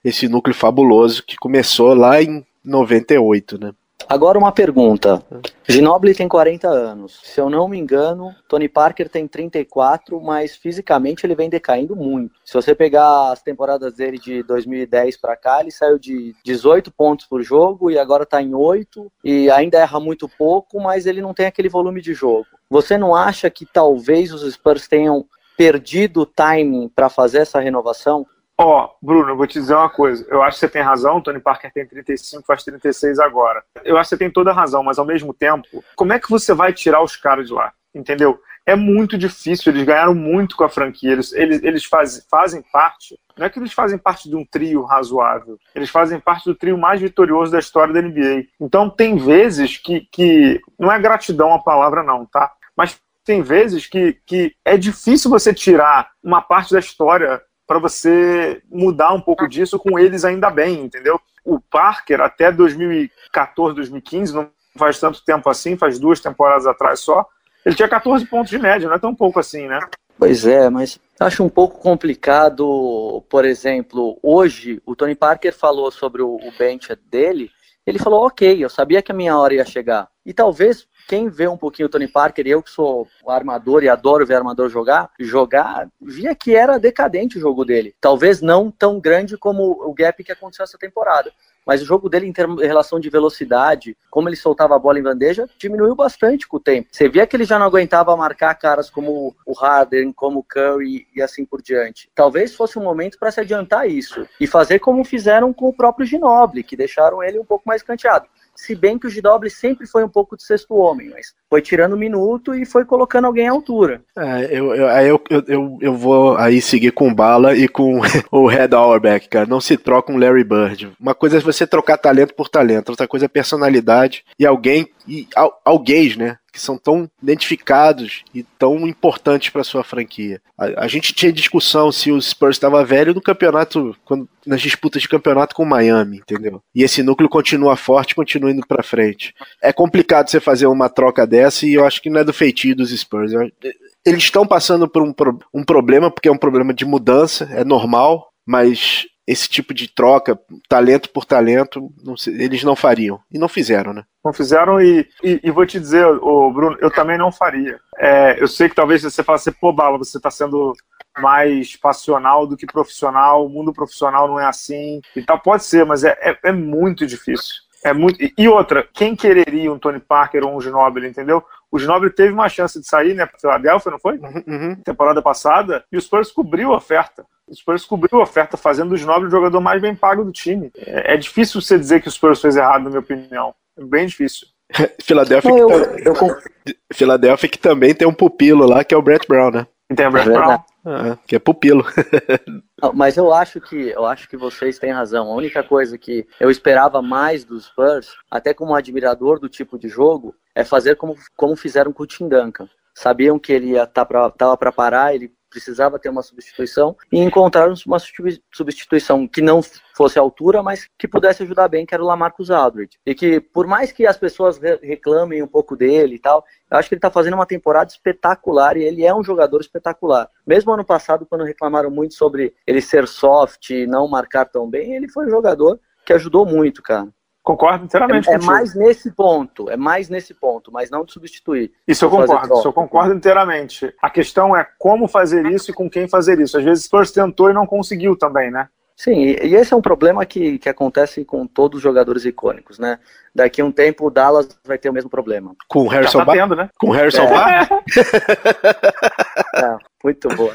esse núcleo fabuloso que começou lá em 98, né? Agora uma pergunta. Ginobili tem 40 anos. Se eu não me engano, Tony Parker tem 34, mas fisicamente ele vem decaindo muito. Se você pegar as temporadas dele de 2010 para cá, ele saiu de 18 pontos por jogo e agora está em 8 e ainda erra muito pouco, mas ele não tem aquele volume de jogo. Você não acha que talvez os Spurs tenham perdido o timing para fazer essa renovação? Ó, oh, Bruno, eu vou te dizer uma coisa. Eu acho que você tem razão. Tony Parker tem 35, faz 36 agora. Eu acho que você tem toda a razão, mas ao mesmo tempo, como é que você vai tirar os caras de lá? Entendeu? É muito difícil. Eles ganharam muito com a franquia. Eles, eles, eles faz, fazem parte. Não é que eles fazem parte de um trio razoável. Eles fazem parte do trio mais vitorioso da história da NBA. Então, tem vezes que. que não é gratidão a palavra, não, tá? Mas tem vezes que, que é difícil você tirar uma parte da história para você mudar um pouco disso com eles ainda bem, entendeu? O Parker, até 2014, 2015, não faz tanto tempo assim, faz duas temporadas atrás só, ele tinha 14 pontos de média, não é tão pouco assim, né? Pois é, mas acho um pouco complicado, por exemplo, hoje o Tony Parker falou sobre o, bench dele, ele falou, ok, eu sabia que a minha hora ia chegar. E talvez quem vê um pouquinho o Tony Parker, eu que sou armador e adoro ver armador jogar, jogar, via que era decadente o jogo dele. Talvez não tão grande como o gap que aconteceu essa temporada. Mas o jogo dele, em, em relação de velocidade, como ele soltava a bola em bandeja, diminuiu bastante com o tempo. Você via que ele já não aguentava marcar caras como o Harden, como o Curry e assim por diante. Talvez fosse um momento para se adiantar isso e fazer como fizeram com o próprio Ginobili, que deixaram ele um pouco mais canteado se bem que o Gidoble sempre foi um pouco de sexto homem, mas foi tirando minuto e foi colocando alguém à altura. É, eu, eu, eu, eu, eu vou aí seguir com bala e com o Red Auerbach, cara. Não se troca um Larry Bird. Uma coisa é você trocar talento por talento, outra coisa é personalidade e alguém, e alguém, né? Que são tão identificados e tão importantes para sua franquia. A, a, gente tinha discussão se o Spurs estava velho no campeonato, quando, nas disputas de campeonato com o Miami, entendeu? E esse núcleo continua forte, continua indo para frente. É complicado você fazer uma troca dessa e eu acho que não é do feitio dos Spurs. Eu, eles estão passando por um, um problema, porque é um problema de mudança, é normal, mas esse tipo de troca, talento por talento, não eles não fariam. E não fizeram, né? Não fizeram e, e, e vou te dizer, o Bruno, eu também não faria. É, eu sei que talvez você fale assim, pô, Bala, você está sendo mais passional do que profissional, o mundo profissional não é assim e tal. Pode ser, mas é, é, é muito difícil. É muito... E outra, quem quereria um Tony Parker ou um Ginobili, entendeu? O Ginobili teve uma chance de sair, né, para Philadelphia, não foi? Uhum, uhum. Temporada passada, e o Spurs cobriu a oferta. O Spurs cobriu a oferta, fazendo o Ginobili o jogador mais bem pago do time. É, é, difícil você dizer que o Spurs fez errado, na minha opinião. É bem difícil. Philadelphia, que, eu, eu... Philadelphia que também tem um pupilo lá, que é o Brett Brown, né? Tem o Brett é Brown. Ah, que é pupilo. mas eu acho que eu acho que vocês têm razão. A única coisa que eu esperava mais dos Spurs, até como admirador do tipo de jogo, é fazer como, como fizeram com o Tim Duncan. Sabiam que ele estava tá para parar, ele precisava ter uma substituição e encontraram uma substituição que não fosse a altura, mas que pudesse ajudar bem, que era o Lamarcus Aldridge. E que, por mais que as pessoas reclamem um pouco dele e tal, eu acho que ele está fazendo uma temporada espetacular e ele é um jogador espetacular. Mesmo ano passado, quando reclamaram muito sobre ele ser soft e não marcar tão bem, ele foi um jogador que ajudou muito, cara. Concordo inteiramente. É, é, mais nesse ponto, é mais nesse ponto, mas não de substituir. Isso eu concordo, isso eu concordo inteiramente. A questão é como fazer isso e com quem fazer isso. Às vezes o tentou e não conseguiu também, né? Sim, e esse é um problema que, que acontece com todos os jogadores icônicos, né? Daqui a um tempo o Dallas vai ter o mesmo problema. Com o Harrison tá tendo, né? Com o Harrison É. Bar? É, muito boa.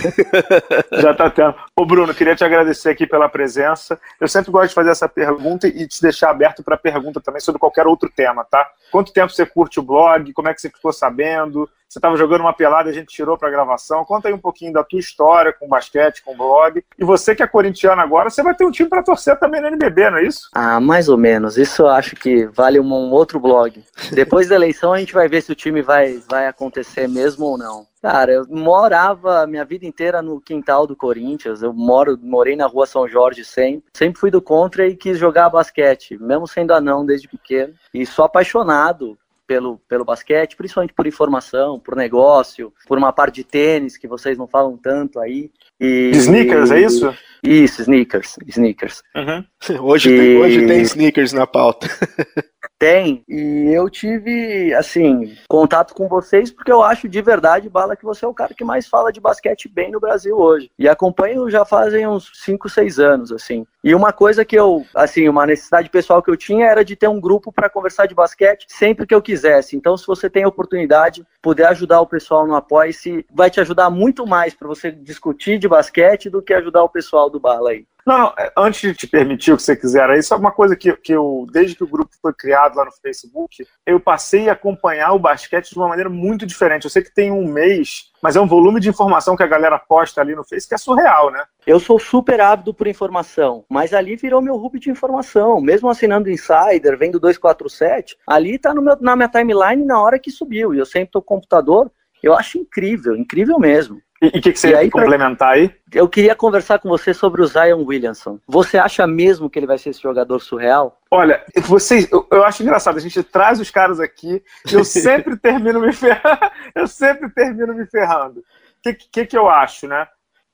Já tá tendo. Ô, Bruno, queria te agradecer aqui pela presença. Eu sempre gosto de fazer essa pergunta e te deixar aberto para pergunta também sobre qualquer outro tema, tá? Quanto tempo você curte o blog? Como é que você ficou sabendo? Você estava jogando uma pelada a gente tirou para gravação. Conta aí um pouquinho da tua história com basquete, com blog. E você que é corintiano agora, você vai ter um time para torcer também no NBB, não é isso? Ah, mais ou menos. Isso eu acho que vale um, outro blog. Depois da eleição a gente vai ver se o time vai, vai acontecer mesmo ou não. Cara, eu morava minha vida inteira no quintal do Corinthians. Eu moro, morei na rua São Jorge sempre. Sempre fui do contra e quis jogar basquete, mesmo sendo anão desde pequeno. E sou apaixonado pelo, pelo basquete, principalmente por informação, por negócio, por uma parte de tênis que vocês não falam tanto aí. E, Sneakers, é isso? Isso, sneakers, sneakers. Uhum. Hoje, E- tem, hoje tem sneakers na pauta. Tem, e eu tive, assim, contato com vocês porque eu acho de verdade, Bala, que você é o cara que mais fala de basquete bem no Brasil hoje. E acompanho já fazem uns 5, 6 anos, assim. E uma coisa que eu, assim, uma necessidade pessoal que eu tinha era de ter um grupo para conversar de basquete sempre que eu quisesse. Então, se você tem a oportunidade, puder ajudar o pessoal no Apoia-se, vai te ajudar muito mais para você discutir de basquete do que ajudar o pessoal do Bala aí. Não, é, antes de te permitir o que você quiser aí, só uma coisa que, que eu, desde que o grupo foi criado lá no Facebook, eu passei a acompanhar o basquete de uma maneira muito diferente. Eu sei que tem um mês, mas é um volume de informação que a galera posta ali no Face que é surreal, né? Eu sou super ávido por informação, mas ali virou meu hub de informação. Mesmo assinando Insider, vendo 247, ali tá no meu, na minha timeline na hora que subiu. E eu sempre tô com o computador. Eu acho incrível, incrível mesmo. E o que, que você E ia aí, complementar aí? Eu queria conversar com você sobre o Zion Williamson. Você acha mesmo que ele vai ser esse jogador surreal? Olha, vocês, eu, eu acho engraçado, a gente traz os caras aqui e eu sempre termino me ferrando. Eu sempre termino me ferrando. O que, que, que eu acho, né?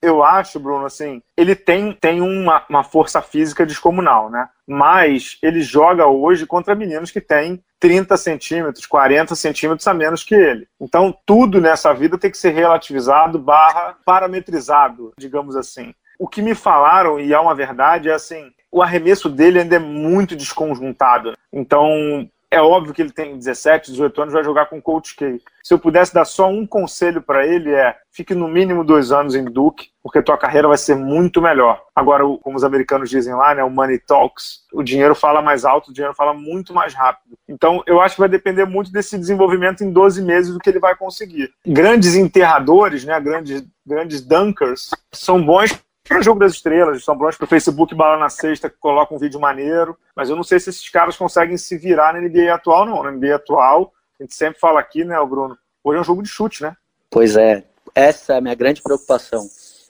Eu acho, Bruno, assim, ele tem, tem uma, uma força física descomunal, né? Mas ele joga hoje contra meninos que têm 30 centímetros, 40 centímetros a menos que ele. Então, tudo nessa vida tem que ser relativizado barra parametrizado, digamos assim. O que me falaram, e é uma verdade, é assim, o arremesso dele ainda é muito desconjuntado. Então, é óbvio que ele tem 17, 18 anos, vai jogar com o Coach K. Se eu pudesse dar só um conselho para ele é fique no mínimo dois anos em Duke, porque tua carreira vai ser muito melhor. Agora, como os americanos dizem lá, né, o money talks, o dinheiro fala mais alto, o dinheiro fala muito mais rápido. Então, eu acho que vai depender muito desse desenvolvimento em 12 meses do que ele vai conseguir. Grandes enterradores, né, grandes, grandes dunkers, são bons para o jogo das estrelas, são bons para o Facebook Bala na Sexta, coloca um vídeo maneiro, mas eu não sei se esses caras conseguem se virar na NBA atual, não. Na NBA atual, a gente sempre fala aqui, né, o Bruno? Hoje é um jogo de chute, né? Pois é, essa é a minha grande preocupação.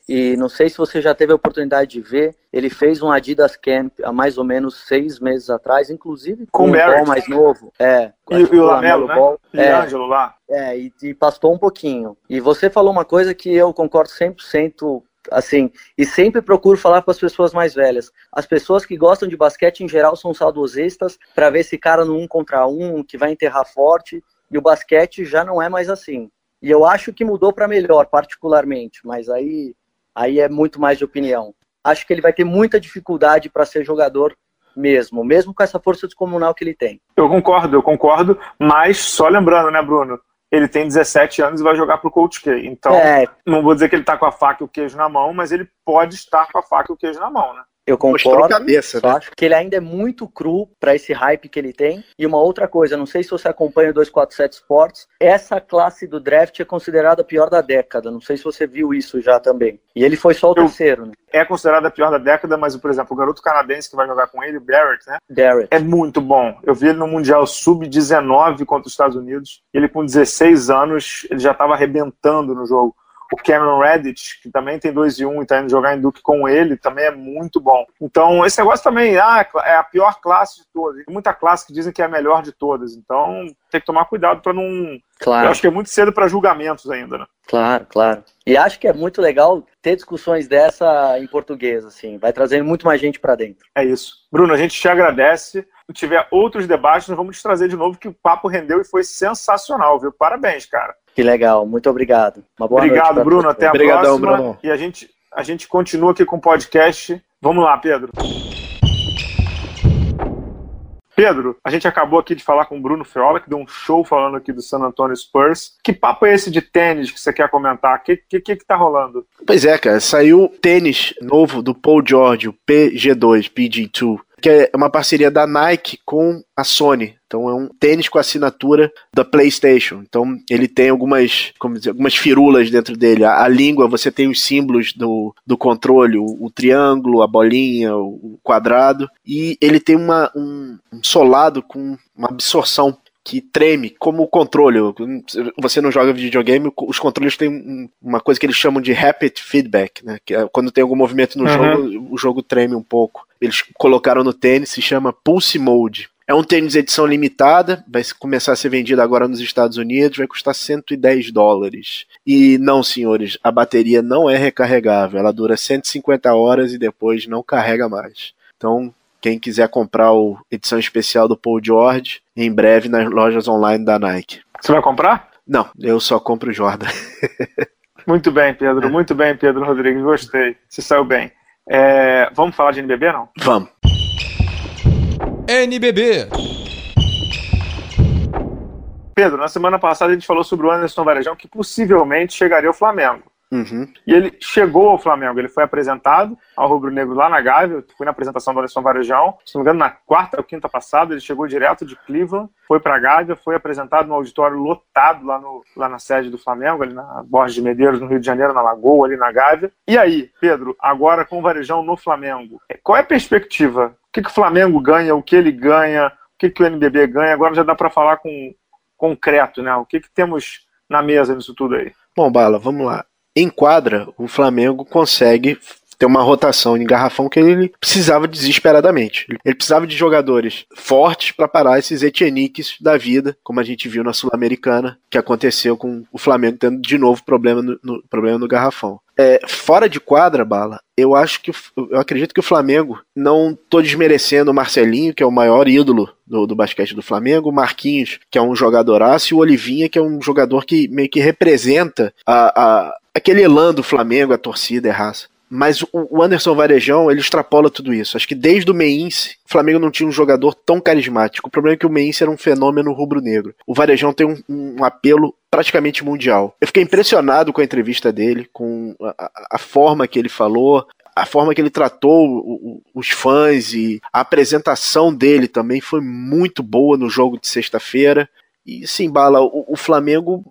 E não sei se você já teve a oportunidade de ver, ele fez um Adidas Camp há mais ou menos seis meses atrás, inclusive Com com Barrett. ball mais novo. É, E, que e o o Lamelo, né? Ball. E É, Ângelo lá. É, e, e pastou um pouquinho. E você falou uma coisa que eu concordo 100%, assim, e sempre procuro falar para as pessoas mais velhas. As pessoas que gostam de basquete, em geral, são saudosistas para ver esse cara no um contra um, que vai enterrar forte, e o basquete já não é mais assim. E eu acho que mudou para melhor, particularmente, mas aí, aí é muito mais de opinião. Acho que ele vai ter muita dificuldade para ser jogador mesmo, mesmo com essa força descomunal que ele tem. Eu concordo, eu concordo, mas só lembrando, né, Bruno? Ele tem 17 anos e vai jogar pro Coach K. Então, É, não vou dizer que ele tá com a faca e o queijo na mão, mas ele pode estar com a faca e o queijo na mão, né? Eu concordo. cabeça, né? acho que ele ainda é muito cru para esse hype que ele tem. E uma outra coisa, não sei se você acompanha o 247 Sports, essa classe do draft é considerada a pior da década. Não sei se você viu isso já também. E ele foi só o Eu- terceiro, né? É considerada a pior da década, mas, por exemplo, o garoto canadense que vai jogar com ele, o Barrett, né? Barrett. É muito bom. Eu vi ele no Mundial Sub-19 contra os Estados Unidos. Ele, com 16 anos, ele já estava arrebentando no jogo. O Cameron Reddit, que também tem 2 e 1 e está indo jogar em Duke com ele, também é muito bom. Então, esse negócio também ah, é a pior classe de todas. Tem muita classe que dizem que é a melhor de todas. Então, tem que tomar cuidado para não. Eu Claro, acho que é muito cedo para julgamentos ainda, né? claro, claro. E acho que é muito legal ter discussões dessa em português, assim. Vai trazendo muito mais gente para dentro. É isso. Bruno, a gente te agradece. Se tiver outros debates, nós vamos te trazer de novo, que o papo rendeu e foi sensacional, viu? Parabéns, cara. Que legal, muito obrigado. Uma boa noite Obrigado, pra Bruno. Até a Obrigadão, próxima. Bruno. E a gente, a gente continua aqui com o podcast Vamos lá, Pedro. Pedro, a gente acabou aqui de falar com o Bruno Feola, que deu um show falando aqui do San Antonio Spurs. Que papo é esse de tênis que você quer comentar? O que, que, que, que tá rolando? Pois é, cara, saiu tênis novo do Paul George, o PG2, PG2 que é uma parceria da Nike com a Sony. Então é um tênis com assinatura da PlayStation. Então ele tem algumas, como dizer, algumas firulas dentro dele. A, a língua, você tem os símbolos do, do controle, o, o triângulo, a bolinha, o, o, quadrado. E ele tem uma, um, um solado com uma absorção que treme como o controle. Você não joga videogame, os controles têm uma coisa que eles chamam de rapid feedback, né? Que é quando tem algum movimento no uhum. jogo, o jogo treme um pouco. Eles colocaram no tênis, se chama Pulse Mode. É um tênis edição limitada, vai começar a ser vendido agora nos Estados Unidos, vai custar 110 dólares. E não, senhores, a bateria não é recarregável, ela dura 150 horas e depois não carrega mais. Então, quem quiser comprar o edição especial do Paul George, em breve nas lojas online da Nike. Você vai comprar? Não, eu só compro Jordan. muito bem, Pedro. Muito bem, Pedro Rodrigues. Gostei. Você saiu bem. É... Vamos falar de NBB, não? Vamos. NBB. Pedro, na semana passada a gente falou sobre o Anderson Varejão, que possivelmente chegaria ao Flamengo. Uhum. E ele chegou ao Flamengo, ele foi apresentado ao Rubro Negro lá na Gávea, fui na apresentação do Alisson Varejão, se não me engano, na quarta ou quinta passada, ele chegou direto de Cleveland, foi para a Gávea, foi apresentado no auditório lotado lá, no, lá na sede do Flamengo, ali na Borges de Medeiros, no Rio de Janeiro, na Lagoa, ali na Gávea. E aí, Pedro, agora com o Varejão no Flamengo, qual é a perspectiva? O que, que o Flamengo ganha, o que ele ganha, o que, que o NBB ganha? Agora já dá para falar com concreto, né? O que, que temos na mesa nisso tudo aí? Bom, Bala, vamos lá em quadra, o Flamengo consegue ter uma rotação em garrafão que ele precisava desesperadamente. Ele precisava de jogadores fortes para parar esses Etieniques da vida, como a gente viu na Sul-Americana, que aconteceu com o Flamengo tendo de novo problema no, no problema no garrafão. É, fora de quadra, Bala, eu acho que eu acredito que o Flamengo, não tô desmerecendo o Marcelinho, que é o maior ídolo do, do basquete do Flamengo, o Marquinhos, que é um jogadoraço, e o Olivinha, que é um jogador que meio que representa a, a aquele elan do Flamengo, a torcida é raça. Mas o Anderson Varejão, ele extrapola tudo isso. Acho que desde o Meinse, o Flamengo não tinha um jogador tão carismático. O problema é que o Meinse era um fenômeno rubro-negro. O Varejão tem um, um, apelo praticamente mundial. Eu fiquei impressionado com a entrevista dele, com a, a forma que ele falou, a forma que ele tratou os fãs e a apresentação dele também foi muito boa no jogo de sexta-feira. E sim, Bala, o, o Flamengo,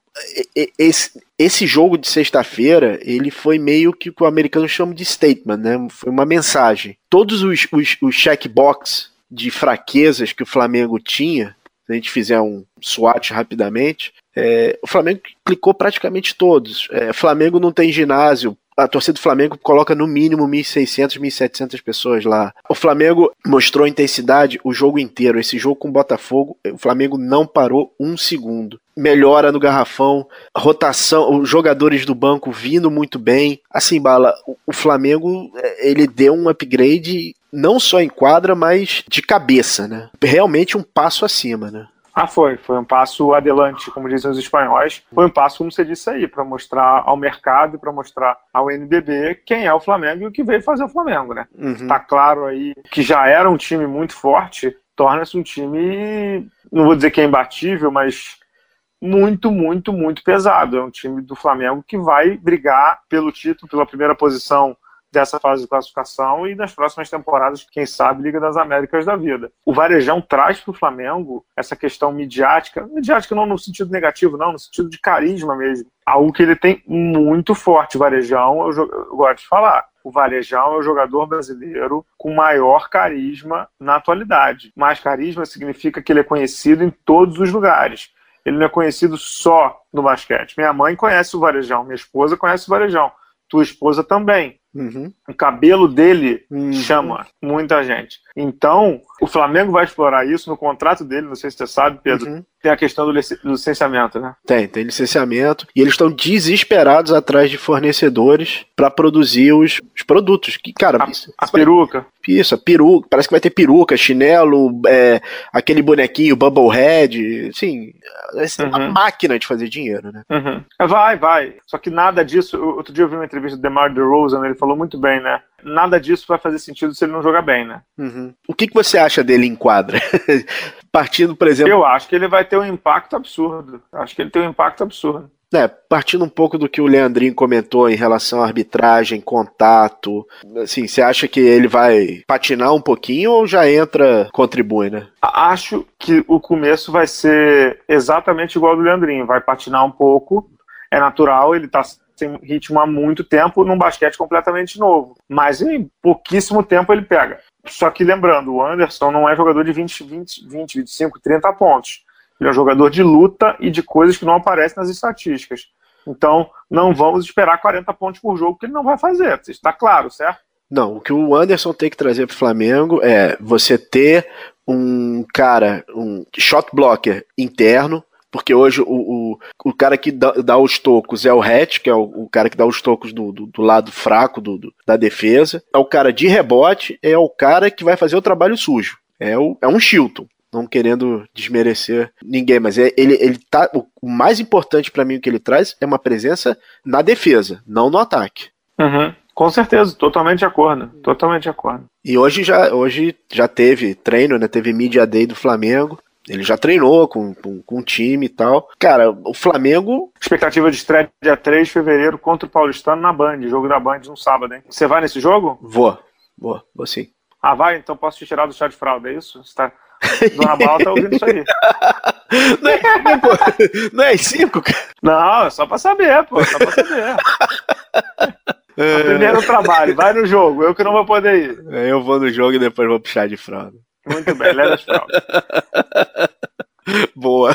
esse, esse jogo de sexta-feira, ele foi meio que o que o americano chama de statement, né? Foi uma mensagem. Todos os, os, os checkbox de fraquezas que o Flamengo tinha, se a gente fizer um SWAT rapidamente, é, o Flamengo clicou praticamente todos. É, Flamengo não tem ginásio a torcida do Flamengo coloca no mínimo 1.600, 1.700 pessoas lá. O Flamengo mostrou intensidade o jogo inteiro. Esse jogo com o Botafogo, o Flamengo não parou um segundo. Melhora no garrafão, rotação, os jogadores do banco vindo muito bem. Assim, Bala, o Flamengo é, ele deu um upgrade não só em quadra, mas de cabeça, né? Realmente um passo acima, né? Ah, foi. Foi um passo adelante, como dizem os espanhóis. Foi um passo, como você disse aí, para mostrar ao mercado e para mostrar ao NBB quem é o Flamengo e o que veio fazer o Flamengo, né? Uhum. Tá claro aí que já era um time muito forte, torna-se um time, não vou dizer que é imbatível, mas muito, muito, muito pesado. É um time do Flamengo que vai brigar pelo título, pela primeira posição dessa fase de classificação e nas próximas temporadas, quem sabe, Liga das Américas da vida. O Varejão traz para o Flamengo essa questão midiática, midiática não no sentido negativo, não, no sentido de carisma mesmo. Algo que ele tem muito forte. O Varejão, eu, eu gosto de falar, o Varejão é o jogador brasileiro com maior carisma na atualidade. Mais carisma significa que ele é conhecido em todos os lugares. Ele não é conhecido só no basquete. Minha mãe conhece o Varejão, minha esposa conhece o Varejão, tua esposa também. Uhum. O cabelo dele uhum. chama muita gente. Então, o Flamengo vai explorar isso no contrato dele, não sei se você sabe, Pedro. Uhum. Tem a questão do, licenciamento, né? Tem, tem licenciamento. E eles estão desesperados atrás de fornecedores para produzir os, os, produtos. Que, cara, a, isso, a peruca. Isso, a peruca. Parece que vai ter peruca, chinelo, é, aquele bonequinho, Bubblehead. Sim, é uma uhum. máquina de fazer dinheiro, né? Uhum. Vai, vai. Só que nada disso. Outro dia eu vi uma entrevista do DeMar DeRozan, ele falou muito bem, bem, né? Nada disso vai fazer sentido se ele não jogar bem, né? Uhum. O que, que você acha dele em quadra? Partindo, por exemplo. Eu acho que ele vai ter um impacto absurdo. Acho que ele tem um impacto absurdo. É, partindo um pouco do que o Leandrinho comentou em relação à arbitragem, contato, assim, você acha que ele vai patinar um pouquinho ou já entra, contribui, né? Acho que o começo vai ser exatamente igual ao do Leandrinho, vai patinar um pouco, é natural, ele tá sem ritmo há muito tempo num basquete completamente novo, mas em pouquíssimo tempo ele pega. Só que lembrando, o Anderson não é jogador de 20, 20, 20 25, 30 pontos ele é um jogador de luta e de coisas que não aparecem nas estatísticas. Então, não vamos esperar 40 pontos por jogo, que ele não vai fazer. Está claro, certo? Não, o que o Anderson tem que trazer para o Flamengo é você ter um cara, um shot blocker interno, porque hoje o, o, o cara que dá, dá, os tocos é o Hatch, que é o, o cara que dá os tocos do, do, do lado fraco do, do, da defesa. É o cara de rebote, é o cara que vai fazer o trabalho sujo. É, o, é um Chilton não querendo desmerecer ninguém, mas é, ele, ele tá. O mais importante para mim que ele traz é uma presença na defesa, não no ataque. Uhum. Com certeza, totalmente de acordo. Totalmente de acordo. E hoje já, hoje já teve treino, né? Teve Media Day do Flamengo. Ele já treinou com, com, com o time e tal. Cara, o Flamengo. Expectativa de estreia dia 3 de fevereiro contra o Paulistano na Band. Jogo da Band no sábado, hein? Você vai nesse jogo? Vou. Vou, vou sim. Ah, vai? Então posso te tirar do chá de fralda, é isso? Você tá. Dona Bala tá ouvindo isso aí. Não é, não é cinco, cara? Não, é só pra saber, pô. Só pra saber. É... Primeiro trabalho, vai no jogo, eu que não vou poder ir. É, eu vou no jogo e depois vou puxar de fralda. Muito bem, leva as fraldas. Boa.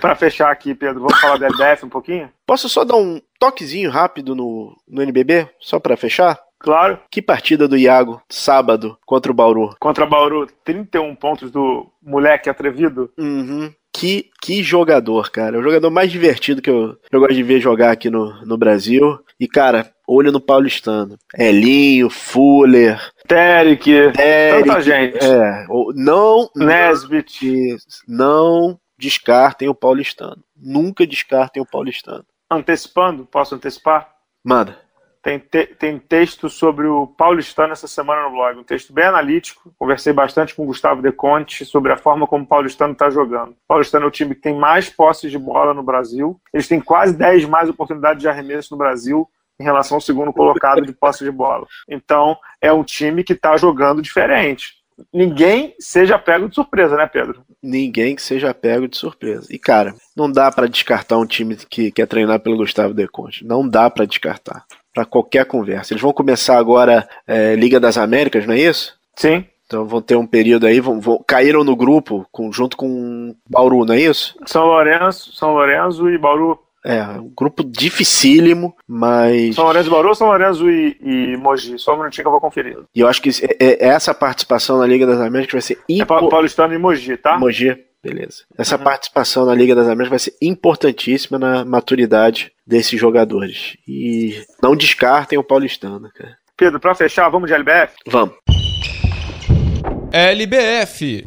Para fechar aqui, Pedro, vamos falar da LBF um pouquinho? Posso só dar um toquezinho rápido no, no NBB, só para fechar? Claro. Que partida do Iago, sábado, contra o Bauru. Contra o Bauru, 31 pontos do moleque atrevido. Uhum. Que, que jogador, cara. O jogador mais divertido que eu, eu gosto de ver jogar aqui no, no Brasil. E, cara, olho no paulistano. Elinho, Fuller. Derek, tanta gente. É, não. Nesbit. Não descartem o paulistano. Nunca descartem o paulistano. Antecipando, posso antecipar? Manda. Tem, te, tem texto sobre o Paulistano essa semana no blog, um texto bem analítico. Conversei bastante com o Gustavo De Conte sobre a forma como o Paulistano está jogando. O Paulistano é o time que tem mais posses de bola no Brasil. Eles têm quase 10 mais oportunidades de arremesso no Brasil em relação ao segundo colocado de posse de bola. Então, é um time que está jogando diferente. Ninguém seja pego de surpresa, né, Pedro? Ninguém que seja pego de surpresa. E, cara, não dá para descartar um time que, que é treinado pelo Gustavo De Conte. Não dá para descartar para qualquer conversa. Eles vão começar agora é, Liga das Américas, não é isso? Sim. Então vão ter um período aí, vão, vão, caíram no grupo com, junto com Bauru, não é isso? São Lourenço, São Lourenço e Bauru. É, um grupo dificílimo, mas. São Lourenço, Bauru, São Lourenço e, e Mogi. Só um minutinho que eu vou conferir. E eu acho que é, é, essa participação na Liga das Américas vai ser importante. É Paulistano e Mogi, tá? Mogi, beleza. Essa uhum. participação na Liga das Américas vai ser importantíssima na maturidade desses jogadores. E não descartem o paulistano, cara. Pedro, para fechar, vamos de LBF? Vamos. LBF.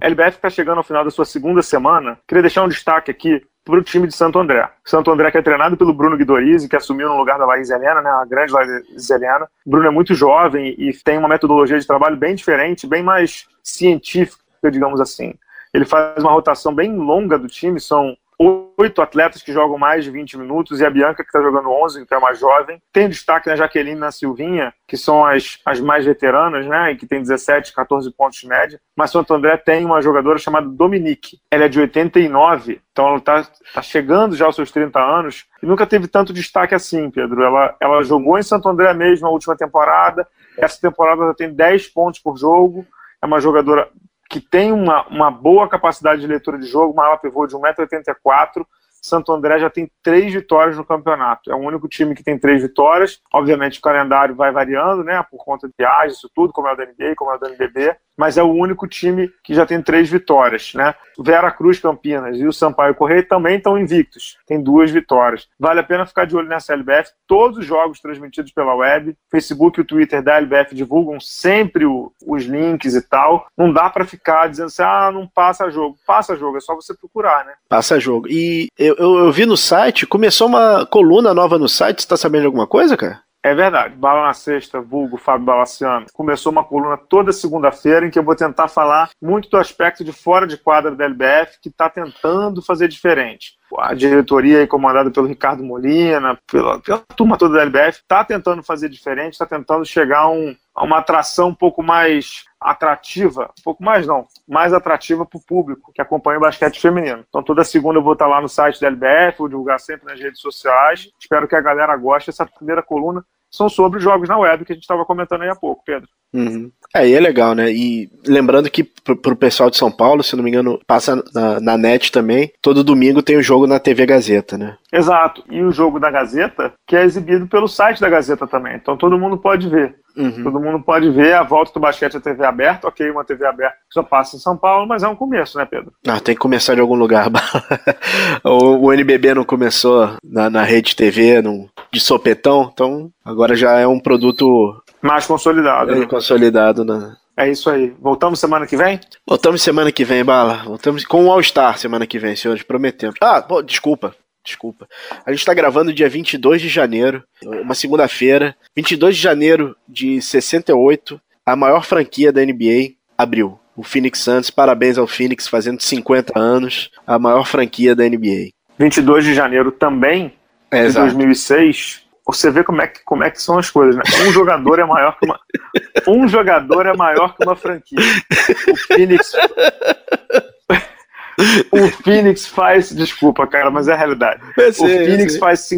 LBF está chegando ao final da sua segunda semana. Queria deixar um destaque aqui para o time de Santo André. Santo André que é treinado pelo Bruno Guidorizi, que assumiu no lugar da Laís Helena, né, a grande Laís Helena. O Bruno é muito jovem e tem uma metodologia de trabalho bem diferente, bem mais científica, digamos assim. Ele faz uma rotação bem longa do time, são oito atletas que jogam mais de 20 minutos e a Bianca que está jogando 11, que é mais jovem. Tem destaque na Jaqueline e na Silvinha, que são as, as mais veteranas, né, e que tem 17, 14 pontos de média. Mas Santo André tem uma jogadora chamada Dominique. Ela é de 89, então ela está tá chegando já aos seus 30 anos e nunca teve tanto destaque assim, Pedro. Ela, ela jogou em Santo André mesmo na última temporada. Essa temporada ela tem 10 pontos por jogo. É uma jogadora que tem uma, uma boa capacidade de leitura de jogo, uma ala pivô de 1,84m. Santo André já tem três vitórias no campeonato. É o único time que tem três vitórias. Obviamente o calendário vai variando, né? Por conta de viagens, isso tudo, como é o da NBA, como é o da NBB. Mas é o único time que já tem três vitórias, né? Vera Cruz Campinas e o Sampaio Correia também estão invictos, tem duas vitórias. Vale a pena ficar de olho nessa LBF, todos os jogos transmitidos pela web, Facebook e o Twitter da LBF divulgam sempre o, os links e tal. Não dá para ficar dizendo assim, ah, não passa jogo. Passa jogo, é só você procurar, né? Passa jogo. E eu, eu, eu vi no site, começou uma coluna nova no site, você tá sabendo de alguma coisa, cara? É verdade. Bala na Sexta, vulgo Fábio Balaciano, começou uma coluna toda segunda-feira em que eu vou tentar falar muito do aspecto de fora de quadra da LBF, que está tentando fazer diferente. A diretoria comandada pelo Ricardo Molina, pela, pela turma toda da LBF, está tentando fazer diferente, está tentando chegar a, um, a uma atração um pouco mais atrativa, um pouco mais não, mais atrativa para o público que acompanha o basquete feminino. Então toda segunda eu vou estar lá no site da LBF, vou divulgar sempre nas redes sociais. Espero que a galera goste. Essa primeira coluna são sobre os jogos na web que a gente estava comentando aí há pouco, Pedro. Uhum. É, e é legal, né? E lembrando que pro, pro pessoal de São Paulo, se não me engano, passa na, na, net também. Todo domingo tem o jogo na TV Gazeta, né? Exato. E o jogo da Gazeta, que é exibido pelo site da Gazeta também. Então todo mundo pode ver. Uhum. Todo mundo pode ver a volta do basquete à TV aberta. Ok, uma TV aberta que só passa em São Paulo, mas é um começo, né, Pedro? Ah, tem que começar de algum lugar. o, o NBB não começou na, na rede TV não, de sopetão, então agora já é um produto mais consolidado. É, né? consolidado, né? É isso aí. Voltamos semana que vem? Voltamos semana que vem, Bala. Voltamos com o All-Star semana que vem, senhores, prometemos. Ah, desculpa. Desculpa. A gente está gravando dia 22 de janeiro, uma segunda-feira. 22 de janeiro de 68, a maior franquia da NBA abriu. O Phoenix Suns, parabéns ao Phoenix, fazendo 50 anos, a maior franquia da NBA. 22 de janeiro também, é, de 2006, você vê como é, que, como é que são as coisas, né? Um jogador é maior que uma. Um jogador é maior que uma franquia. O Phoenix. O Phoenix faz. Desculpa, cara, mas é a realidade. Sei, o, Phoenix faz,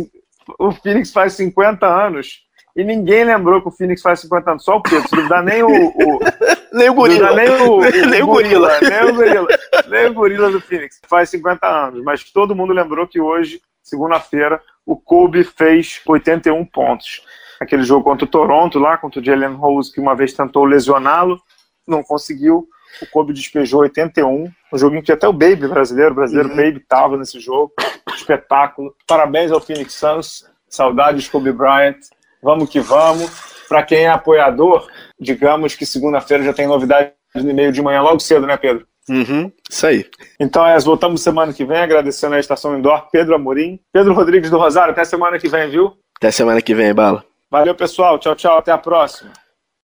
o Phoenix faz 50 anos e ninguém lembrou que o Phoenix faz 50 anos. Só o Pedro. Não dá nem o. o nem o gorila. Nem o, o, nem o gorila. Nem o gorila. Nem o gorila do Phoenix. Faz 50 anos. Mas todo mundo lembrou que hoje, segunda-feira, o Kobe fez 81 pontos. Aquele jogo contra o Toronto, lá, contra o Jalen Rose, que uma vez tentou lesioná-lo, não conseguiu. O Kobe despejou 81. Um joguinho que até o Baby brasileiro, o brasileiro uhum. Baby estava nesse jogo. Espetáculo. Parabéns ao Phoenix Suns. Saudades, Kobe Bryant. Vamos que vamos. Para quem é apoiador, digamos que segunda-feira já tem novidade no e-mail de manhã logo cedo, né, Pedro? Uhum, isso aí. Então, é, voltamos semana que vem, agradecendo a Estação Indoor, Pedro Amorim, Pedro Rodrigues do Rosário. Até semana que vem, viu? Até semana que vem, Bala. Valeu, pessoal. Tchau, tchau. Até a próxima.